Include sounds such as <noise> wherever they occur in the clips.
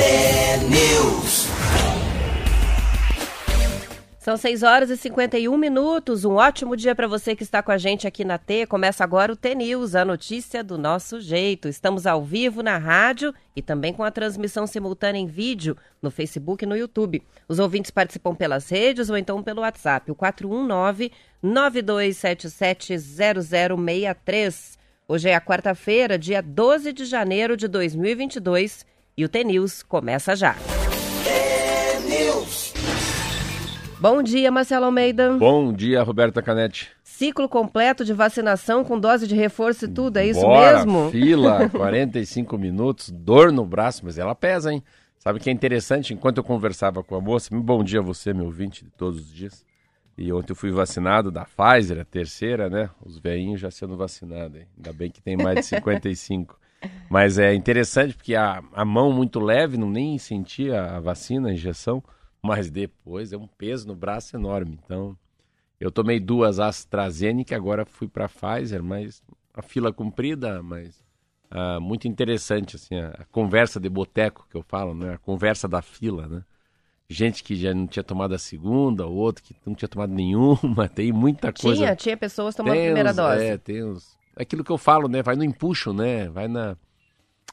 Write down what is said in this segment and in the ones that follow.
T-News. São 6 horas e 51 minutos. Um ótimo dia para você que está com a gente aqui na T. Começa agora o T News, a notícia do nosso jeito. Estamos ao vivo na rádio e também com a transmissão simultânea em vídeo no Facebook e no YouTube. Os ouvintes participam pelas redes ou então pelo WhatsApp, o 419 9277 0063. Hoje é a quarta-feira, dia 12 de janeiro de 2022 e o T News começa já. T-News. Bom dia, Marcelo Almeida. Bom dia, Roberta Canetti. Ciclo completo de vacinação com dose de reforço e tudo, é isso Bora, mesmo? Fila, <laughs> 45 minutos, dor no braço, mas ela pesa, hein? Sabe o que é interessante? Enquanto eu conversava com a moça, bom dia a você, meu ouvinte de todos os dias. E ontem eu fui vacinado da Pfizer, a terceira, né? Os velhinhos já sendo vacinados, hein? Ainda bem que tem mais de 55. Mas é interessante porque a, a mão muito leve, não nem sentia a vacina, a injeção, mas depois é um peso no braço enorme. Então, eu tomei duas AstraZeneca, agora fui para Pfizer, mas a fila comprida, mas ah, muito interessante assim a, a conversa de boteco que eu falo, né? A conversa da fila, né? Gente que já não tinha tomado a segunda, outro que não tinha tomado nenhuma, <laughs> tem muita coisa. Tinha, tinha pessoas tomando a primeira uns- dose. É, tem uns... Aquilo que eu falo, né? Vai no empuxo, né? Vai na...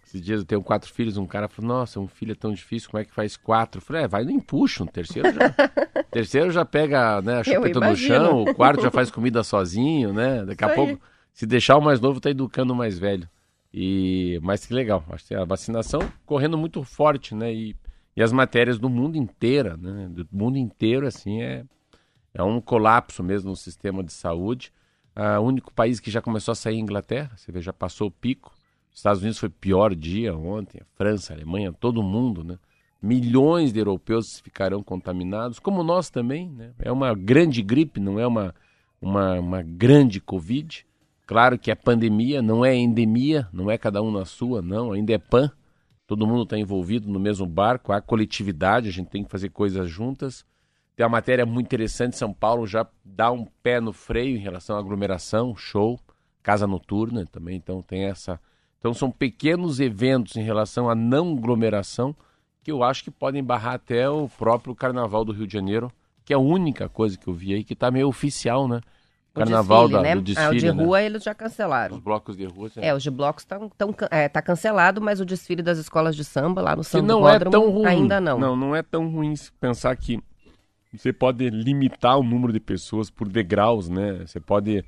Esses dias eu tenho quatro filhos, um cara falou, nossa, um filho é tão difícil, como é que faz quatro? Eu falei, é, vai no empuxo, um terceiro já... <laughs> terceiro já pega né, a chupeta no chão, o quarto já faz comida sozinho, né? Daqui a Isso aí. pouco, se deixar o mais novo, tá educando o mais velho. E... Mas que legal, acho que a vacinação correndo muito forte, né? E, e as matérias do mundo inteiro, né? Do mundo inteiro, assim, é... É um colapso mesmo no sistema de saúde. Ah, O único país que já começou a sair é a Inglaterra, você vê, já passou o pico. Os Estados Unidos foi o pior dia ontem, França, Alemanha, todo mundo, né? Milhões de europeus ficarão contaminados, como nós também, né? É uma grande gripe, não é uma, uma, uma grande Covid. Claro que é pandemia, não é endemia, não é cada um na sua, não, ainda é pan. Todo mundo está envolvido no mesmo barco, há coletividade, a gente tem que fazer coisas juntas. Tem uma matéria muito interessante, São Paulo já dá um pé no freio em relação à aglomeração, show, casa noturna também, então tem essa. Então são pequenos eventos em relação à não aglomeração que eu acho que podem barrar até o próprio Carnaval do Rio de Janeiro, que é a única coisa que eu vi aí que tá meio oficial, né? O Carnaval desfile, da, né? do desfile, ah, o de né? rua eles já cancelaram. Os blocos de rua. É, os de blocos estão tão, é, tá cancelado, mas o desfile das escolas de samba lá no Samba não é Hipódromo tão ruim. ainda não. Não, não é tão ruim pensar que você pode limitar o número de pessoas por degraus, né? Você pode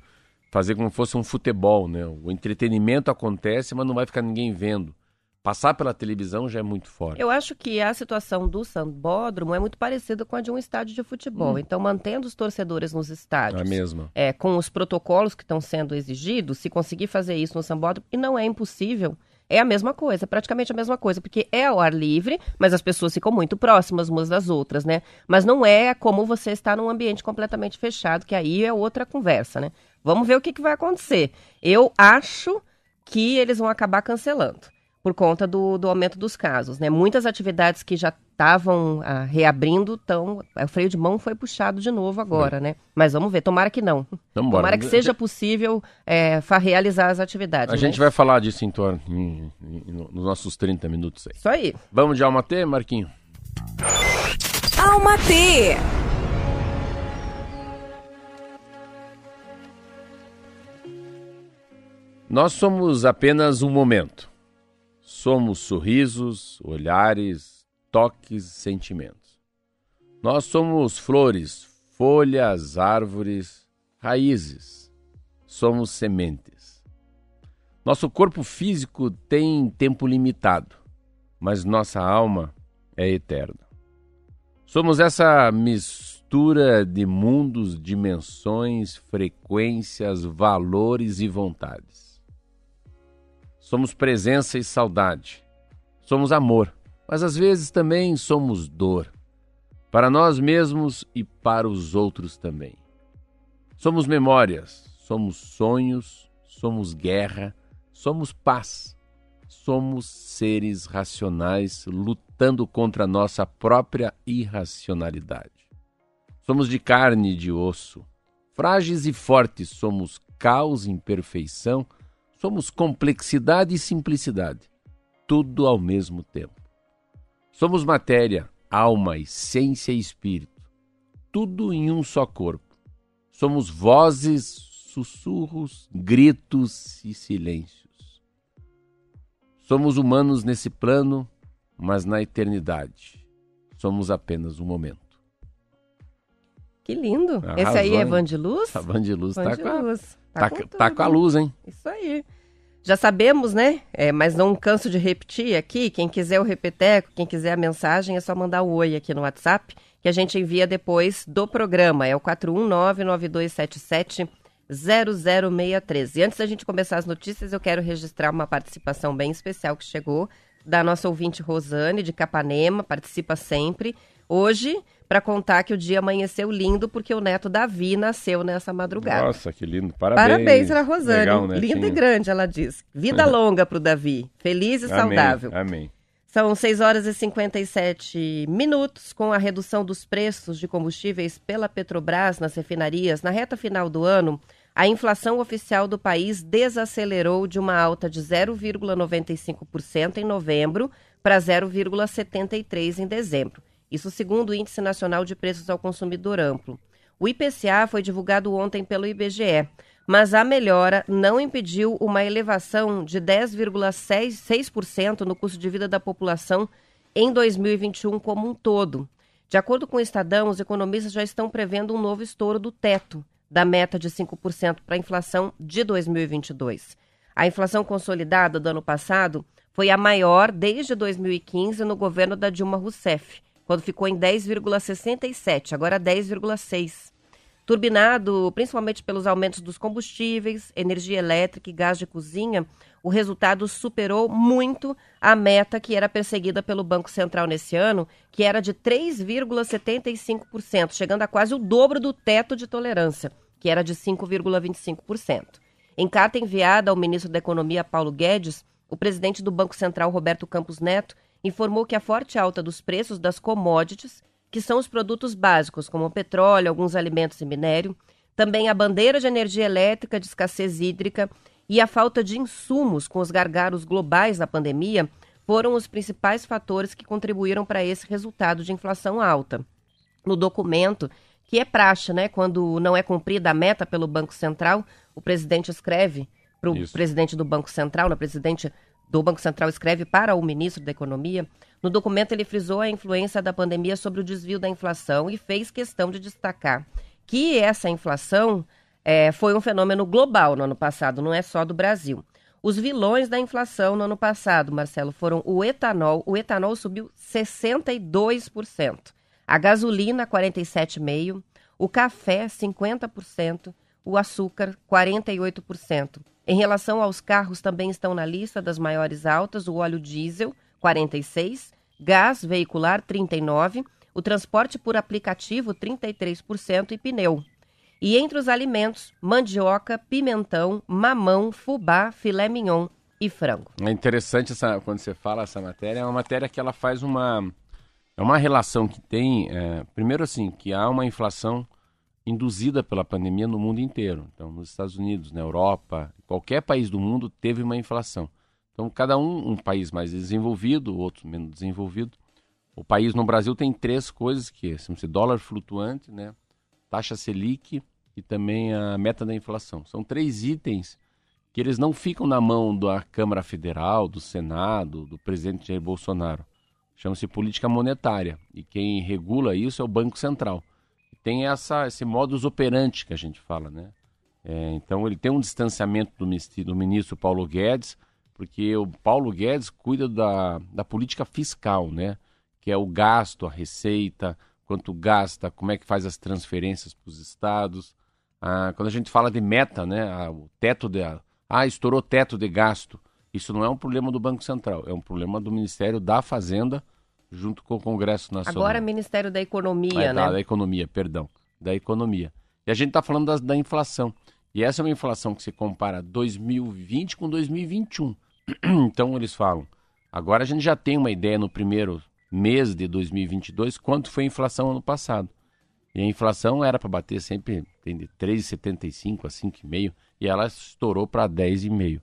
fazer como se fosse um futebol, né? O entretenimento acontece, mas não vai ficar ninguém vendo. Passar pela televisão já é muito forte. Eu acho que a situação do sambódromo é muito parecida com a de um estádio de futebol. Então, mantendo os torcedores nos É estádios, mesma. é, com os protocolos que estão sendo exigidos, se conseguir fazer isso no sambódromo, e não é impossível, é a mesma coisa, praticamente a mesma coisa, porque é ao ar livre, mas as pessoas ficam muito próximas umas das outras, né? Mas não é como você estar num ambiente completamente fechado, que aí é outra conversa, né? Vamos ver o que, que vai acontecer. Eu acho que eles vão acabar cancelando. Por conta do, do aumento dos casos, né? Muitas atividades que já estavam ah, reabrindo, tão, o freio de mão foi puxado de novo agora, né? Mas vamos ver, tomara que não. Vamos embora. Tomara que seja possível é, realizar as atividades. A né? gente vai falar disso em torno em- em- nos nossos 30 minutos aí. Isso aí. Vamos de alma T, Marquinho? Alma T. Nós somos apenas um momento. Somos sorrisos, olhares, toques, sentimentos. Nós somos flores, folhas, árvores, raízes. Somos sementes. Nosso corpo físico tem tempo limitado, mas nossa alma é eterna. Somos essa mistura de mundos, dimensões, frequências, valores e vontades. Somos presença e saudade. Somos amor, mas às vezes também somos dor. Para nós mesmos e para os outros também. Somos memórias, somos sonhos, somos guerra, somos paz. Somos seres racionais lutando contra a nossa própria irracionalidade. Somos de carne e de osso. Frágeis e fortes, somos caos e imperfeição, somos complexidade e simplicidade, tudo ao mesmo tempo. Somos matéria, alma, essência e espírito, tudo em um só corpo. Somos vozes, sussurros, gritos e silêncios. Somos humanos nesse plano, mas na eternidade somos apenas um momento. Que lindo. Arrasou, Esse aí é Van de Luz? A Van de Luz, tá, de com. A, tá, tá, tá com a luz, hein? Isso aí. Já sabemos, né? É, mas não canso de repetir aqui. Quem quiser o repeteco, quem quiser a mensagem, é só mandar o oi aqui no WhatsApp, que a gente envia depois do programa. É o 419-9277-0063. E antes da gente começar as notícias, eu quero registrar uma participação bem especial que chegou da nossa ouvinte Rosane, de Capanema, participa sempre. Hoje, para contar que o dia amanheceu lindo porque o neto Davi nasceu nessa madrugada. Nossa, que lindo. Parabéns. Parabéns para Rosane. Legal, Linda e grande, ela diz. Vida <laughs> longa para o Davi. Feliz e amém, saudável. Amém. São 6 horas e 57 minutos. Com a redução dos preços de combustíveis pela Petrobras nas refinarias na reta final do ano, a inflação oficial do país desacelerou de uma alta de 0,95% em novembro para 0,73% em dezembro. Isso segundo o Índice Nacional de Preços ao Consumidor Amplo. O IPCA foi divulgado ontem pelo IBGE, mas a melhora não impediu uma elevação de 10,6% no custo de vida da população em 2021 como um todo. De acordo com o Estadão, os economistas já estão prevendo um novo estouro do teto da meta de 5% para a inflação de 2022. A inflação consolidada do ano passado foi a maior desde 2015 no governo da Dilma Rousseff quando ficou em 10,67, agora 10,6. Turbinado principalmente pelos aumentos dos combustíveis, energia elétrica e gás de cozinha, o resultado superou muito a meta que era perseguida pelo Banco Central nesse ano, que era de 3,75%, chegando a quase o dobro do teto de tolerância, que era de 5,25%. Em carta enviada ao ministro da Economia, Paulo Guedes, o presidente do Banco Central, Roberto Campos Neto, informou que a forte alta dos preços das commodities, que são os produtos básicos como petróleo, alguns alimentos e minério, também a bandeira de energia elétrica de escassez hídrica e a falta de insumos com os gargalos globais da pandemia foram os principais fatores que contribuíram para esse resultado de inflação alta. No documento, que é praxe, né, quando não é cumprida a meta pelo Banco Central, o presidente escreve para o presidente do Banco Central, na presidente do Banco Central escreve para o ministro da Economia. No documento, ele frisou a influência da pandemia sobre o desvio da inflação e fez questão de destacar que essa inflação é, foi um fenômeno global no ano passado, não é só do Brasil. Os vilões da inflação no ano passado, Marcelo, foram o etanol. O etanol subiu 62%, a gasolina 47,5%, o café 50%, o açúcar 48%. Em relação aos carros, também estão na lista das maiores altas o óleo diesel, 46%, gás veicular, 39%, o transporte por aplicativo, 33% e pneu. E entre os alimentos, mandioca, pimentão, mamão, fubá, filé mignon e frango. É interessante essa, quando você fala essa matéria, é uma matéria que ela faz uma, é uma relação que tem, é, primeiro assim, que há uma inflação induzida pela pandemia no mundo inteiro. Então, nos Estados Unidos, na Europa, qualquer país do mundo teve uma inflação. Então, cada um, um país mais desenvolvido, outro menos desenvolvido. O país no Brasil tem três coisas que são dólar flutuante, né, taxa Selic e também a meta da inflação. São três itens que eles não ficam na mão da Câmara Federal, do Senado, do presidente Jair Bolsonaro. Chama-se política monetária e quem regula isso é o Banco Central tem essa, esse modus operandi que a gente fala, né? É, então ele tem um distanciamento do, do ministro Paulo Guedes, porque o Paulo Guedes cuida da, da política fiscal, né? Que é o gasto, a receita, quanto gasta, como é que faz as transferências para os estados. Ah, quando a gente fala de meta, né? Ah, o teto de. Ah, estourou teto de gasto. Isso não é um problema do Banco Central, é um problema do Ministério da Fazenda junto com o Congresso Nacional. Agora Ministério da Economia, é, né? Da, da, Economia, perdão. Da Economia. E a gente está falando da, da inflação. E essa é uma inflação que se compara 2020 com 2021. <clears throat> então eles falam, agora a gente já tem uma ideia no primeiro mês de 2022 quanto foi a inflação ano passado. E a inflação era para bater sempre de 3,75 a 5,5 e ela estourou para 10,5.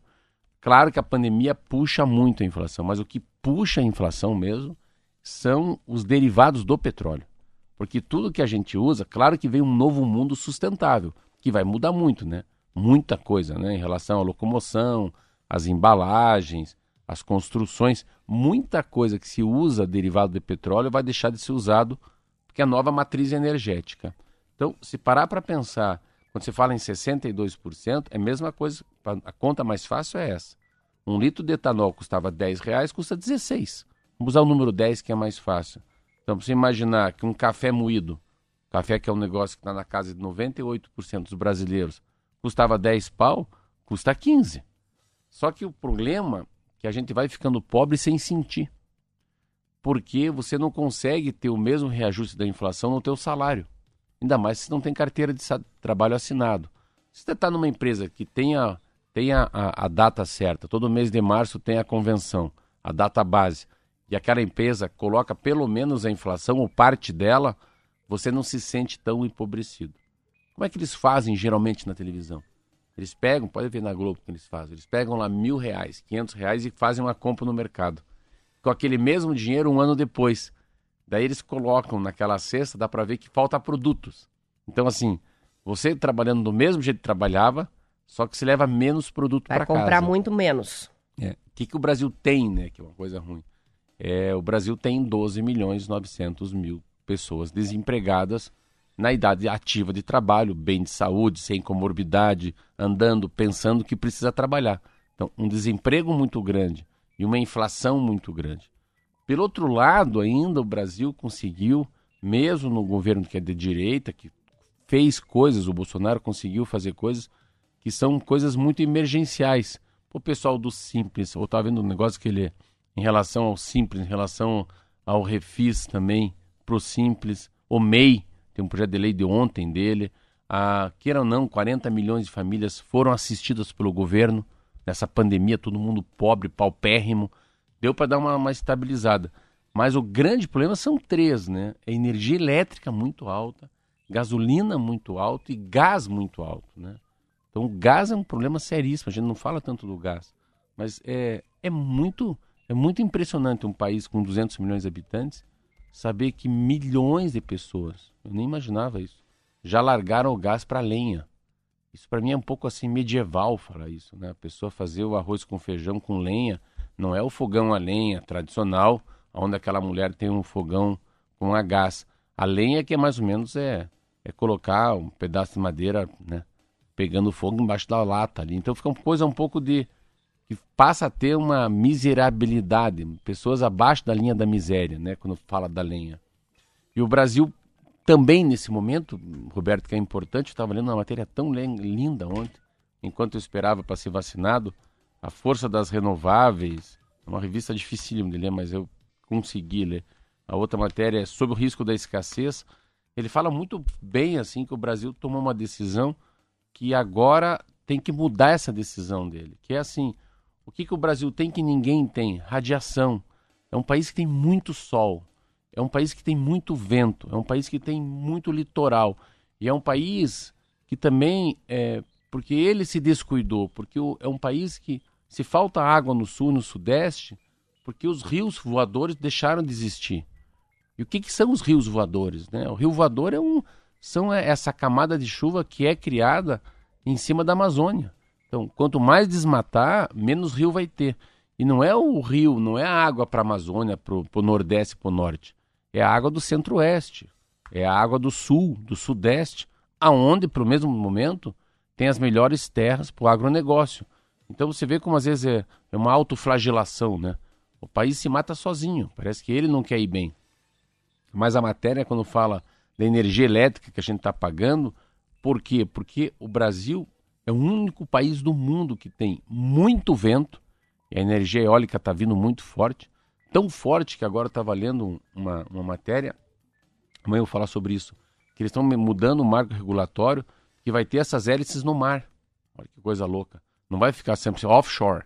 Claro que a pandemia puxa muito a inflação, mas o que puxa a inflação mesmo são os derivados do petróleo. Porque tudo que a gente usa, claro que vem um novo mundo sustentável, que vai mudar muito, né? Muita coisa, né? Em relação à locomoção, às embalagens, às construções, muita coisa que se usa derivado de petróleo vai deixar de ser usado porque é a nova matriz energética. Então, se parar para pensar, quando você fala em 62%, é a mesma coisa, a conta mais fácil é essa. Um litro de etanol custava 10 reais, custa 16. Vamos usar o número 10 que é mais fácil. Então, você imaginar que um café moído, café que é um negócio que está na casa de 98% dos brasileiros, custava 10 pau, custa 15. Só que o problema é que a gente vai ficando pobre sem sentir. Porque você não consegue ter o mesmo reajuste da inflação no teu salário. Ainda mais se não tem carteira de trabalho assinado. Se você está numa empresa que tenha, tenha a, a data certa, todo mês de março tem a convenção, a data base, e aquela empresa coloca pelo menos a inflação ou parte dela, você não se sente tão empobrecido. Como é que eles fazem geralmente na televisão? Eles pegam, pode ver na Globo que eles fazem, eles pegam lá mil reais, quinhentos reais e fazem uma compra no mercado. Com aquele mesmo dinheiro um ano depois. Daí eles colocam naquela cesta, dá para ver que falta produtos. Então, assim, você trabalhando do mesmo jeito que trabalhava, só que se leva menos produto para casa. Vai comprar muito menos. É. O que, que o Brasil tem, né? Que é uma coisa ruim é, o Brasil tem 12 milhões e 900 mil pessoas desempregadas na idade ativa de trabalho, bem de saúde, sem comorbidade, andando, pensando que precisa trabalhar. Então, um desemprego muito grande e uma inflação muito grande. Pelo outro lado, ainda o Brasil conseguiu, mesmo no governo que é de direita, que fez coisas, o Bolsonaro conseguiu fazer coisas que são coisas muito emergenciais. O pessoal do Simples, ou estava vendo um negócio que ele em relação ao Simples, em relação ao Refis também, pro Simples, o MEI, tem um projeto de lei de ontem dele, a, queira ou não, 40 milhões de famílias foram assistidas pelo governo nessa pandemia, todo mundo pobre, paupérrimo, deu para dar uma, uma estabilizada. Mas o grande problema são três, né? É energia elétrica muito alta, gasolina muito alta e gás muito alto, né? Então o gás é um problema seríssimo, a gente não fala tanto do gás, mas é, é muito é muito impressionante um país com 200 milhões de habitantes saber que milhões de pessoas, eu nem imaginava isso, já largaram o gás para lenha. Isso para mim é um pouco assim medieval falar isso, né? A pessoa fazer o arroz com feijão com lenha, não é o fogão a lenha tradicional, onde aquela mulher tem um fogão com a gás. A lenha que é mais ou menos é, é colocar um pedaço de madeira, né? Pegando fogo embaixo da lata ali. Então fica uma coisa um pouco de que passa a ter uma miserabilidade, pessoas abaixo da linha da miséria, né, quando fala da lenha. E o Brasil também nesse momento, Roberto, que é importante, eu estava lendo uma matéria tão linda ontem, enquanto eu esperava para ser vacinado, a força das renováveis, é uma revista dificílima de ler, mas eu consegui ler. A outra matéria é sobre o risco da escassez. Ele fala muito bem assim que o Brasil tomou uma decisão que agora tem que mudar essa decisão dele, que é assim, o que, que o Brasil tem que ninguém tem? Radiação. É um país que tem muito sol. É um país que tem muito vento. É um país que tem muito litoral. E é um país que também, é, porque ele se descuidou, porque é um país que se falta água no sul e no sudeste, porque os rios voadores deixaram de existir. E o que, que são os rios voadores? Né? O rio voador é um, são essa camada de chuva que é criada em cima da Amazônia. Então, quanto mais desmatar, menos rio vai ter. E não é o rio, não é a água para a Amazônia, para o Nordeste para o Norte. É a água do Centro-Oeste, é a água do Sul, do Sudeste, aonde, para o mesmo momento, tem as melhores terras para o agronegócio. Então você vê como às vezes é, é uma autoflagelação, né? O país se mata sozinho, parece que ele não quer ir bem. Mas a matéria, quando fala da energia elétrica que a gente está pagando, por quê? Porque o Brasil é o único país do mundo que tem muito vento, e a energia eólica está vindo muito forte, tão forte que agora está valendo uma, uma matéria, amanhã eu vou falar sobre isso, que eles estão mudando o marco regulatório, que vai ter essas hélices no mar. Olha que coisa louca. Não vai ficar sempre offshore.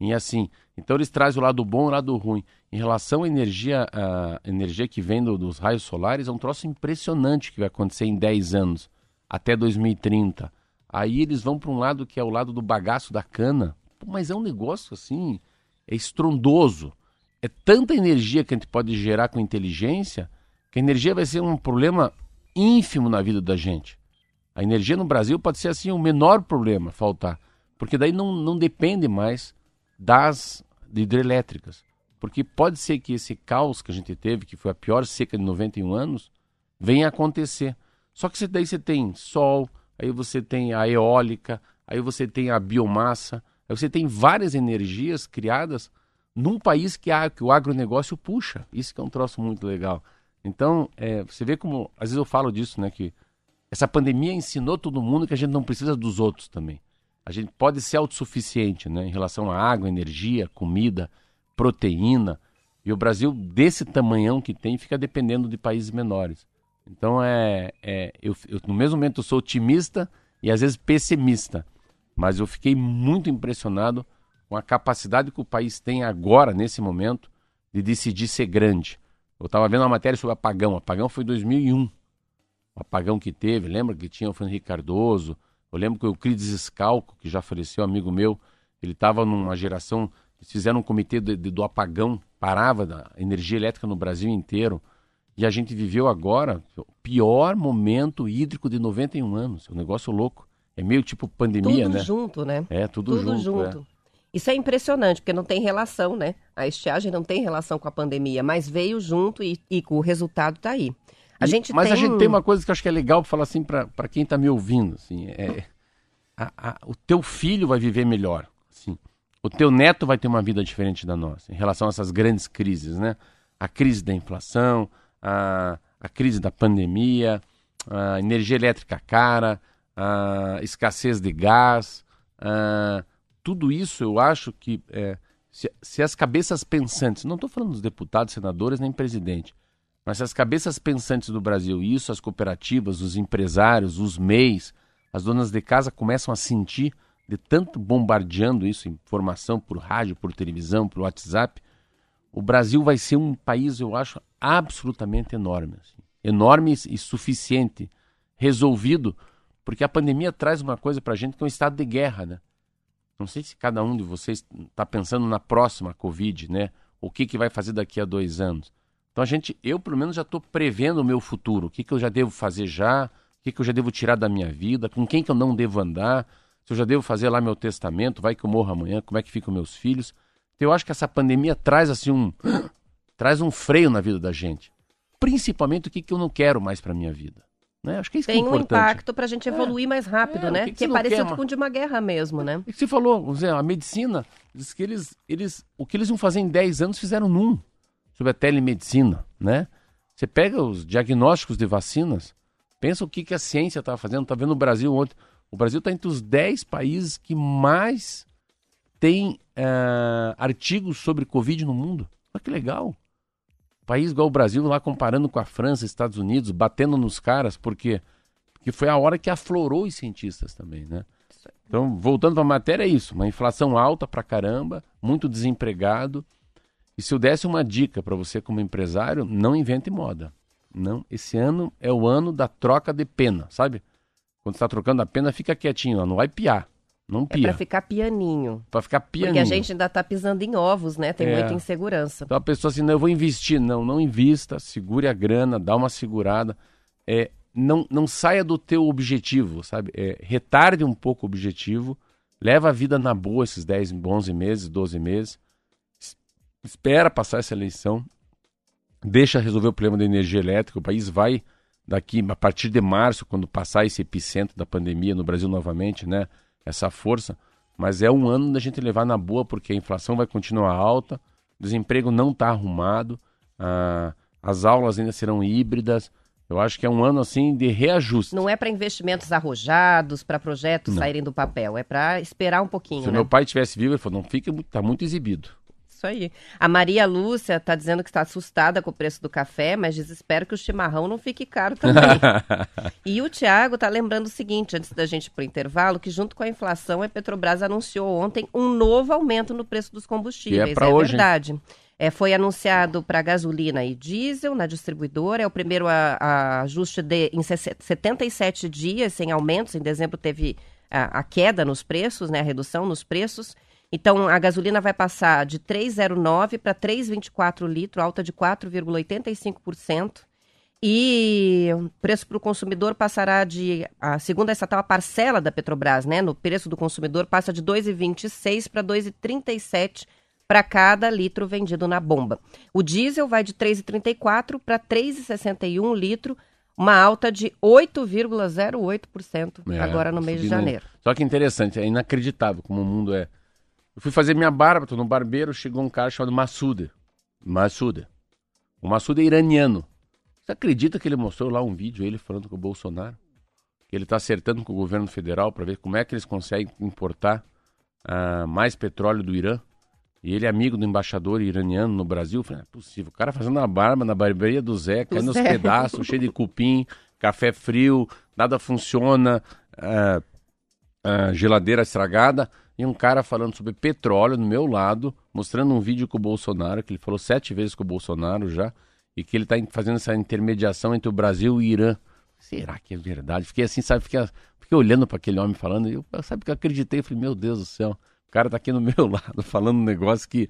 E assim, então eles trazem o lado bom e o lado ruim. Em relação à energia, a energia que vem do, dos raios solares, é um troço impressionante que vai acontecer em 10 anos, até 2030. Aí eles vão para um lado que é o lado do bagaço da cana. Pô, mas é um negócio assim, é estrondoso. é tanta energia que a gente pode gerar com inteligência que a energia vai ser um problema ínfimo na vida da gente. A energia no Brasil pode ser assim o menor problema faltar, porque daí não, não depende mais das hidrelétricas. Porque pode ser que esse caos que a gente teve, que foi a pior seca de 91 anos, venha a acontecer. Só que daí você tem sol, aí você tem a eólica, aí você tem a biomassa, aí você tem várias energias criadas num país que, a, que o agronegócio puxa. Isso que é um troço muito legal. Então, é, você vê como, às vezes eu falo disso, né, que essa pandemia ensinou todo mundo que a gente não precisa dos outros também. A gente pode ser autossuficiente, né, em relação a água, energia, comida, proteína. E o Brasil, desse tamanhão que tem, fica dependendo de países menores. Então, é, é eu, eu, no mesmo momento, eu sou otimista e às vezes pessimista. Mas eu fiquei muito impressionado com a capacidade que o país tem agora, nesse momento, de decidir ser grande. Eu estava vendo uma matéria sobre apagão. O apagão foi em 2001. O apagão que teve, lembra que tinha o Fernando Cardoso? Eu lembro que o Euclides Scalco, que já faleceu, amigo meu, ele estava numa geração, fizeram um comitê de, de, do apagão, parava da energia elétrica no Brasil inteiro. E a gente viveu agora o pior momento hídrico de 91 anos. É um negócio louco. É meio tipo pandemia, tudo né? Tudo junto, né? É, tudo, tudo junto. junto. É. Isso é impressionante, porque não tem relação, né? A estiagem não tem relação com a pandemia, mas veio junto e, e o resultado está aí. A e, gente mas tem... a gente tem uma coisa que eu acho que é legal falar assim para quem está me ouvindo. Assim, é, a, a, o teu filho vai viver melhor. Assim, o teu neto vai ter uma vida diferente da nossa, em relação a essas grandes crises, né? A crise da inflação, a, a crise da pandemia, a energia elétrica cara, a escassez de gás, a tudo isso eu acho que é, se, se, as cabeças pensantes, não estou falando dos deputados, senadores nem presidente, mas se as cabeças pensantes do Brasil, isso, as cooperativas, os empresários, os MEIs, as donas de casa começam a sentir de tanto bombardeando isso, informação por rádio, por televisão, por WhatsApp, o Brasil vai ser um país, eu acho, absolutamente enorme. Assim. Enorme e suficiente, resolvido, porque a pandemia traz uma coisa para a gente que é um estado de guerra, né? Não sei se cada um de vocês está pensando na próxima Covid, né? O que, que vai fazer daqui a dois anos. Então a gente, eu pelo menos já estou prevendo o meu futuro. O que, que eu já devo fazer já? O que, que eu já devo tirar da minha vida? Com quem que eu não devo andar? Se eu já devo fazer lá meu testamento? Vai que eu morro amanhã? Como é que ficam meus filhos? Então eu acho que essa pandemia traz assim um traz um freio na vida da gente. Principalmente o que, que eu não quero mais para minha vida. Né? Acho que isso Tem que é um impacto para a gente evoluir é, mais rápido, é, né? Que, que, que é parecido quer, com de uma guerra mesmo, né? E que você falou, Zé, a medicina, diz que eles, eles, o que eles iam fazer em 10 anos fizeram num, sobre a telemedicina, né? Você pega os diagnósticos de vacinas, pensa o que, que a ciência está fazendo, está vendo o Brasil ontem. O Brasil está entre os 10 países que mais tem uh, artigos sobre Covid no mundo. Olha que legal país igual o Brasil lá comparando com a França, Estados Unidos, batendo nos caras, porque porque foi a hora que aflorou os cientistas também, né? Então, voltando para a matéria, é isso: uma inflação alta pra caramba, muito desempregado. E se eu desse uma dica para você como empresário, não invente moda. Não, esse ano é o ano da troca de pena, sabe? Quando está trocando a pena, fica quietinho, não vai piar. Não pia. É pra ficar pianinho. Pra ficar pianinho. Porque a gente ainda tá pisando em ovos, né? Tem é. muita insegurança. Então a pessoa assim, não, eu vou investir. Não, não invista, segure a grana, dá uma segurada. É, não, não saia do teu objetivo, sabe? É, retarde um pouco o objetivo, leva a vida na boa esses 10, 11 meses, 12 meses. Espera passar essa eleição, deixa resolver o problema da energia elétrica. O país vai daqui, a partir de março, quando passar esse epicentro da pandemia no Brasil novamente, né? Essa força, mas é um ano da gente levar na boa, porque a inflação vai continuar alta, o desemprego não está arrumado, ah, as aulas ainda serão híbridas. Eu acho que é um ano assim de reajuste. Não é para investimentos arrojados, para projetos não. saírem do papel, é para esperar um pouquinho. Se né? meu pai tivesse vivo, ele falou: não fica, está muito exibido isso aí. A Maria Lúcia está dizendo que está assustada com o preço do café, mas desespero que o chimarrão não fique caro também. <laughs> e o Tiago está lembrando o seguinte, antes da gente ir para o intervalo, que junto com a inflação, a Petrobras anunciou ontem um novo aumento no preço dos combustíveis. é, é hoje, verdade. É, foi anunciado para gasolina e diesel na distribuidora. É o primeiro a, a ajuste de, em 77 dias sem aumentos. Em dezembro teve a, a queda nos preços, né, a redução nos preços. Então, a gasolina vai passar de 3,09 para 3,24 litro, alta de 4,85%. E o preço para o consumidor passará de. A segunda estatal, a parcela da Petrobras, né? No preço do consumidor passa de 2,26 para 2,37 para cada litro vendido na bomba. O diesel vai de 3,34 para 3,61 litro, uma alta de 8,08% é, agora no mês de janeiro. Só que interessante, é inacreditável como o mundo é. Eu fui fazer minha barba, tô no barbeiro, chegou um cara chamado Massuda. Massuda. O Massuda é iraniano. Você acredita que ele mostrou lá um vídeo, ele falando com o Bolsonaro? Que ele está acertando com o governo federal para ver como é que eles conseguem importar uh, mais petróleo do Irã. E ele é amigo do embaixador iraniano no Brasil. Eu falei, não é possível. O cara fazendo a barba na barbearia do Zé, caindo nos pedaços, cheio de cupim, café frio, nada funciona, uh, uh, geladeira estragada. E um cara falando sobre petróleo no meu lado, mostrando um vídeo com o Bolsonaro, que ele falou sete vezes com o Bolsonaro já e que ele está fazendo essa intermediação entre o Brasil e o Irã. Será que é verdade? Fiquei assim, sabe, fiquei, fiquei olhando para aquele homem falando, e eu, sabe que eu acreditei, falei, meu Deus do céu, o cara está aqui no <laughs> meu lado falando um negócio que,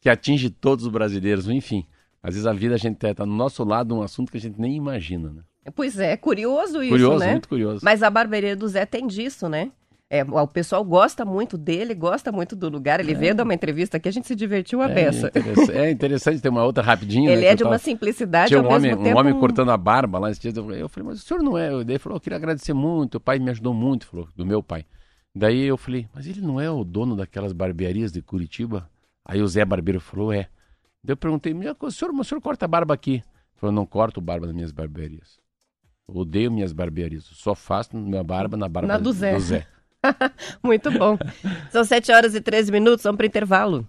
que atinge todos os brasileiros, enfim. Às vezes a vida a gente está no nosso lado um assunto que a gente nem imagina, né? Pois é, curioso isso, curioso, né? muito curioso. Mas a barbearia do Zé tem disso, né? É, o pessoal gosta muito dele, gosta muito do lugar. Ele é. veio dar uma entrevista aqui, a gente se divertiu a é, beça. Interessante, é interessante ter uma outra rapidinha. Ele né, é de tava... uma simplicidade Tinha um homem, um homem cortando a barba lá. Eu falei, mas o senhor não é? Ele falou, eu queria agradecer muito, o pai me ajudou muito, falou, do meu pai. Daí eu falei, mas ele não é o dono daquelas barbearias de Curitiba? Aí o Zé Barbeiro falou, é. Daí eu perguntei, o senhor, o senhor corta a barba aqui? Ele falou, não corto barba nas minhas barbearias. Odeio minhas barbearias. só faço minha barba na barba na do Zé. Do Zé. <laughs> Muito bom. São 7 horas e 13 minutos, vamos para o intervalo.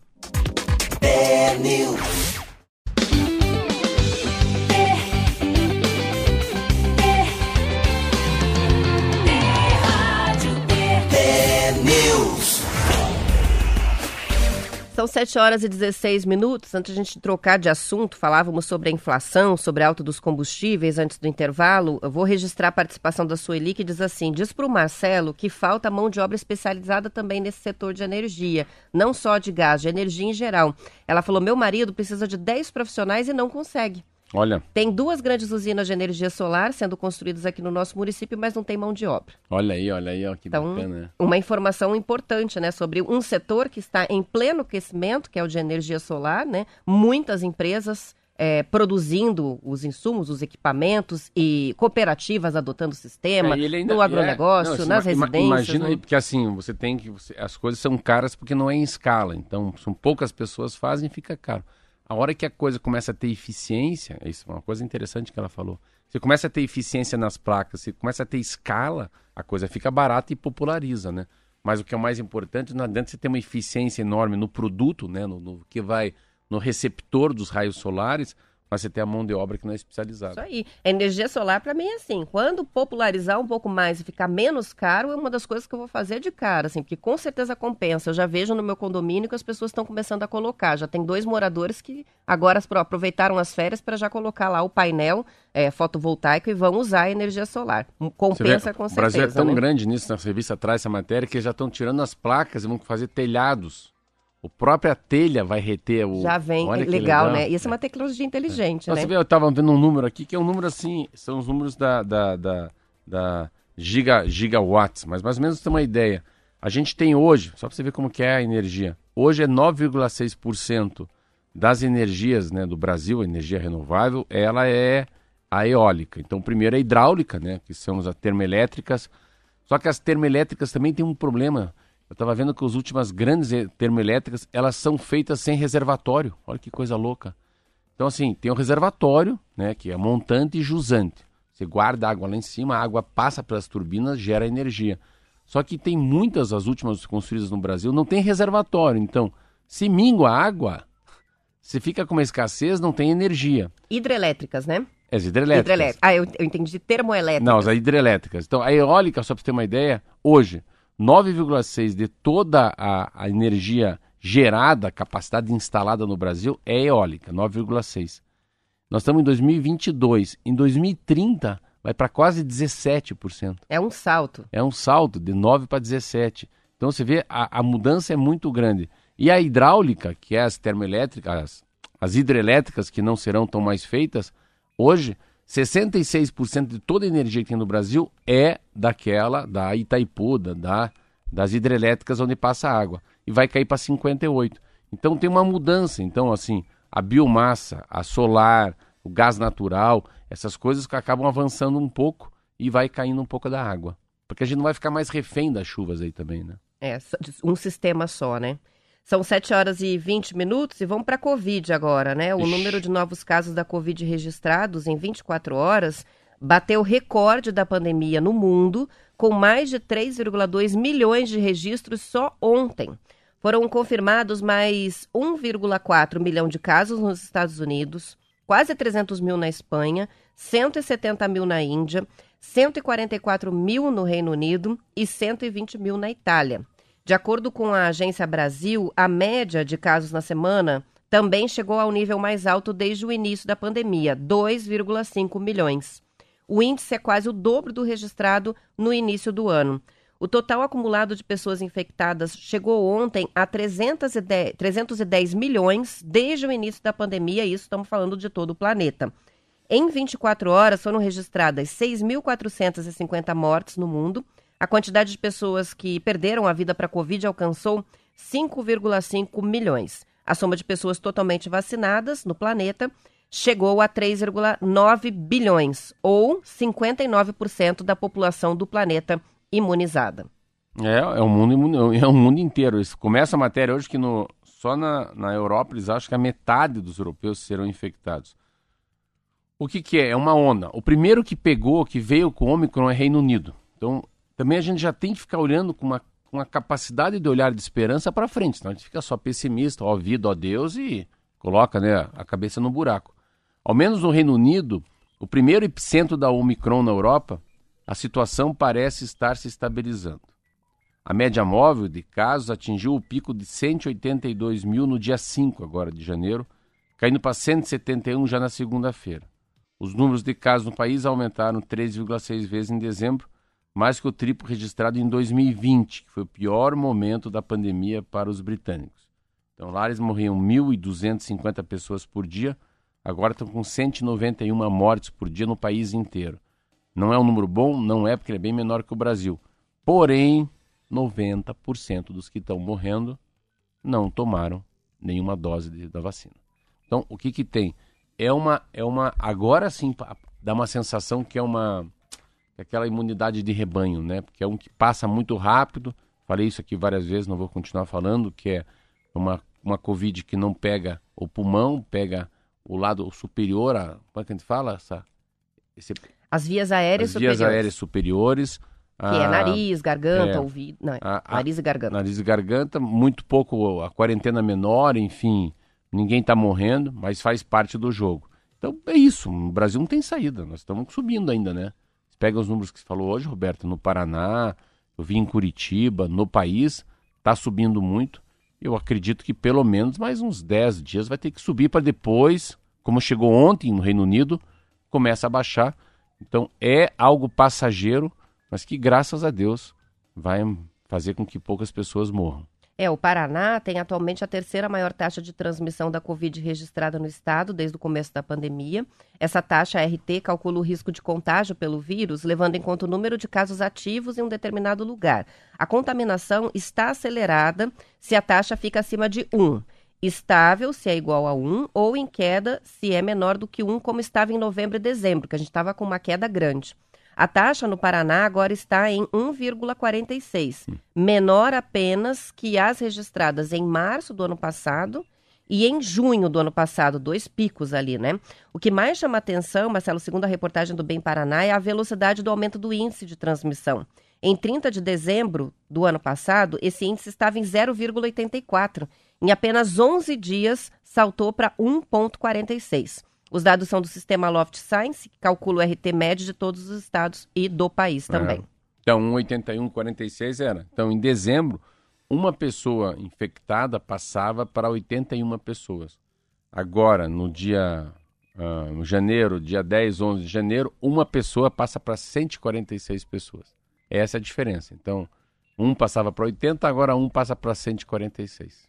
São 7 horas e 16 minutos. Antes de a gente trocar de assunto, falávamos sobre a inflação, sobre a alta dos combustíveis antes do intervalo. Eu vou registrar a participação da Sueli, que diz assim: diz para o Marcelo que falta mão de obra especializada também nesse setor de energia, não só de gás, de energia em geral. Ela falou: meu marido precisa de 10 profissionais e não consegue. Olha. Tem duas grandes usinas de energia solar sendo construídas aqui no nosso município, mas não tem mão de obra. Olha aí, olha aí, ó, que então, bacana. Uma informação importante, né, sobre um setor que está em pleno crescimento, que é o de energia solar, né? Muitas empresas é, produzindo os insumos, os equipamentos e cooperativas adotando o sistema, é, ainda, no agronegócio, é, não, nas residências. Imagina aí, porque assim, você tem que. Você, as coisas são caras porque não é em escala. Então, são poucas pessoas fazem e fica caro. A hora que a coisa começa a ter eficiência, isso é uma coisa interessante que ela falou. Você começa a ter eficiência nas placas, você começa a ter escala, a coisa fica barata e populariza, né? Mas o que é mais importante, não adianta você ter uma eficiência enorme no produto, né? No, no que vai no receptor dos raios solares, mas você tem a mão de obra que não é especializada. Isso aí. A energia solar, para mim, é assim. Quando popularizar um pouco mais e ficar menos caro, é uma das coisas que eu vou fazer de cara, assim, porque com certeza compensa. Eu já vejo no meu condomínio que as pessoas estão começando a colocar. Já tem dois moradores que agora aproveitaram as férias para já colocar lá o painel é, fotovoltaico e vão usar a energia solar. Compensa com certeza. O Brasil é tão né? grande nisso, na revista traz essa matéria, que já estão tirando as placas e vão fazer telhados o própria telha vai reter o. Já vem, Olha legal, legal, né? Isso é uma tecnologia inteligente, é. né? Você vê, eu estava vendo um número aqui que é um número assim, são os números da, da, da, da giga, gigawatts, mas mais ou menos tem uma ideia. A gente tem hoje, só para você ver como que é a energia, hoje é 9,6% das energias né, do Brasil, energia renovável, ela é a eólica. Então, primeiro é a hidráulica, né, que são as termoelétricas. Só que as termoelétricas também têm um problema eu estava vendo que as últimas grandes termoelétricas, elas são feitas sem reservatório. Olha que coisa louca. Então, assim, tem o reservatório, né, que é montante e jusante. Você guarda a água lá em cima, a água passa pelas turbinas, gera energia. Só que tem muitas, as últimas construídas no Brasil, não tem reservatório. Então, se mingua a água, se fica com uma escassez, não tem energia. Hidrelétricas, né? As hidrelétricas. Hidrelétricas. Ah, eu, eu entendi termoelétricas. Não, as hidrelétricas. Então, a eólica, só para você ter uma ideia, hoje, 9,6% de toda a, a, energia gerada, capacidade instalada no Brasil é eólica, 9,6%. Nós estamos em 2022. Em 2030 vai para quase 17%. É um salto. É um salto de 9 para 17. Então você vê, a, a mudança é muito grande. E a hidráulica, que é as termoelétricas, as, as hidrelétricas que não serão tão mais feitas, hoje 66% de toda a energia que tem no Brasil é daquela da Itaipu, da, da das hidrelétricas onde passa água. E vai cair para 58. Então tem uma mudança. Então, assim, a biomassa, a solar, o gás natural, essas coisas que acabam avançando um pouco e vai caindo um pouco da água. Porque a gente não vai ficar mais refém das chuvas aí também, né? É, um sistema só, né? São 7 horas e 20 minutos e vamos para a Covid agora, né? O Ixi. número de novos casos da Covid registrados em 24 horas bateu recorde da pandemia no mundo, com mais de 3,2 milhões de registros só ontem. Foram confirmados mais 1,4 milhão de casos nos Estados Unidos, quase 300 mil na Espanha, 170 mil na Índia, 144 mil no Reino Unido e 120 mil na Itália. De acordo com a Agência Brasil, a média de casos na semana também chegou ao nível mais alto desde o início da pandemia, 2,5 milhões. O índice é quase o dobro do registrado no início do ano. O total acumulado de pessoas infectadas chegou ontem a 310, 310 milhões desde o início da pandemia, isso estamos falando de todo o planeta. Em 24 horas foram registradas 6.450 mortes no mundo. A quantidade de pessoas que perderam a vida para a Covid alcançou 5,5 milhões. A soma de pessoas totalmente vacinadas no planeta chegou a 3,9 bilhões, ou 59% da população do planeta imunizada. É, é um mundo, é um mundo inteiro. Isso começa a matéria hoje que no, só na, na Europa eles acham que a metade dos europeus serão infectados. O que, que é? É uma onda. O primeiro que pegou, que veio com o Omicron é Reino Unido. Então, também a gente já tem que ficar olhando com uma, uma capacidade de olhar de esperança para frente. Senão a gente fica só pessimista, ó vida, ó Deus e coloca né, a cabeça no buraco. Ao menos no Reino Unido, o primeiro epicentro da Omicron na Europa, a situação parece estar se estabilizando. A média móvel de casos atingiu o pico de 182 mil no dia 5 agora de janeiro, caindo para 171 já na segunda-feira. Os números de casos no país aumentaram 3,6 vezes em dezembro, mais que o triplo registrado em 2020, que foi o pior momento da pandemia para os britânicos. Então lá eles morriam 1.250 pessoas por dia, agora estão com 191 mortes por dia no país inteiro. Não é um número bom? Não é, porque ele é bem menor que o Brasil. Porém, 90% dos que estão morrendo não tomaram nenhuma dose de, da vacina. Então, o que que tem? É uma, é uma, agora sim, dá uma sensação que é uma, aquela imunidade de rebanho, né? Porque é um que passa muito rápido. Falei isso aqui várias vezes, não vou continuar falando, que é uma, uma Covid que não pega o pulmão, pega o lado superior, a, como é que a gente fala? Essa, esse, as vias aéreas as superiores. vias aéreas superiores. Que é a, é nariz, garganta, é, ouvido. Não, a, nariz e garganta. Nariz e garganta, muito pouco, a quarentena menor, enfim, ninguém está morrendo, mas faz parte do jogo. Então é isso, o Brasil não tem saída, nós estamos subindo ainda, né? Pega os números que você falou hoje, Roberto, no Paraná, eu vi em Curitiba, no país, está subindo muito eu acredito que pelo menos mais uns 10 dias vai ter que subir para depois, como chegou ontem no Reino Unido, começa a baixar. Então é algo passageiro, mas que graças a Deus vai fazer com que poucas pessoas morram. É, o Paraná tem atualmente a terceira maior taxa de transmissão da Covid registrada no estado desde o começo da pandemia. Essa taxa RT calcula o risco de contágio pelo vírus, levando em conta o número de casos ativos em um determinado lugar. A contaminação está acelerada se a taxa fica acima de 1 estável, se é igual a 1, ou em queda, se é menor do que 1, como estava em novembro e dezembro, que a gente estava com uma queda grande. A taxa no Paraná agora está em 1,46, menor apenas que as registradas em março do ano passado e em junho do ano passado, dois picos ali, né? O que mais chama atenção, Marcelo, segundo a reportagem do Bem Paraná, é a velocidade do aumento do índice de transmissão. Em 30 de dezembro do ano passado, esse índice estava em 0,84. Em apenas 11 dias, saltou para 1,46. Os dados são do sistema Loft Science, que calcula o RT médio de todos os estados e do país também. É. Então, 1,81,46 era. Então, em dezembro, uma pessoa infectada passava para 81 pessoas. Agora, no dia uh, no janeiro, dia 10, 11 de janeiro, uma pessoa passa para 146 pessoas. Essa é a diferença. Então, Um passava para 80, agora um passa para 146.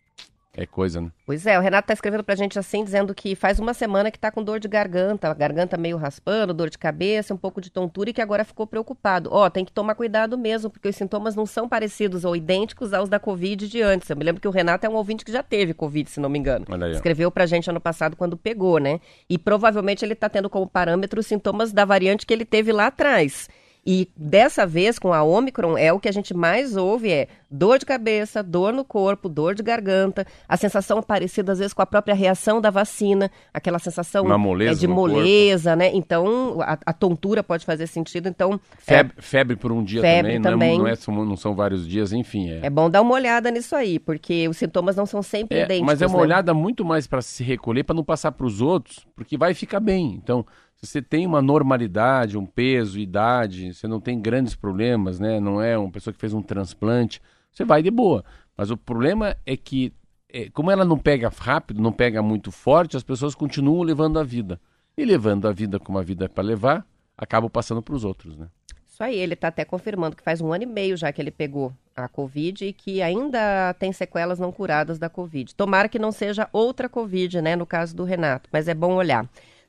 É coisa, né? Pois é, o Renato tá escrevendo pra gente assim, dizendo que faz uma semana que tá com dor de garganta, garganta meio raspando, dor de cabeça, um pouco de tontura e que agora ficou preocupado. Ó, tem que tomar cuidado mesmo, porque os sintomas não são parecidos ou idênticos aos da Covid de antes. Eu me lembro que o Renato é um ouvinte que já teve Covid, se não me engano. Olha aí. Escreveu pra gente ano passado quando pegou, né? E provavelmente ele tá tendo como parâmetro os sintomas da variante que ele teve lá atrás. E dessa vez, com a Omicron, é o que a gente mais ouve é dor de cabeça, dor no corpo, dor de garganta, a sensação parecida às vezes com a própria reação da vacina, aquela sensação é, de moleza, né? Então, a, a tontura pode fazer sentido. Então, Febre, febre por um dia Febre também, não é- também. Não, é, são, não são vários dias, enfim. é, É, bom dar uma olhada nisso aí, porque os sintomas não são sempre É, idênticos. mas é uma né? olhada muito mais para se recolher, para não passar para os outros, porque vai ficar bem. Então, se você tem uma normalidade, um peso, idade, você não tem grandes problemas, né? Não é uma pessoa que fez um transplante, você vai de boa. Mas o problema é que, é, como ela não pega rápido, não pega muito forte, as pessoas continuam levando a vida. E levando a vida como a vida é para levar, acabam passando para os outros, né? Isso aí, ele está até confirmando que faz um ano e meio já que ele pegou a Covid e que ainda tem sequelas não curadas da Covid. Tomara que não seja outra Covid, né, no caso do Renato, mas é bom olhar.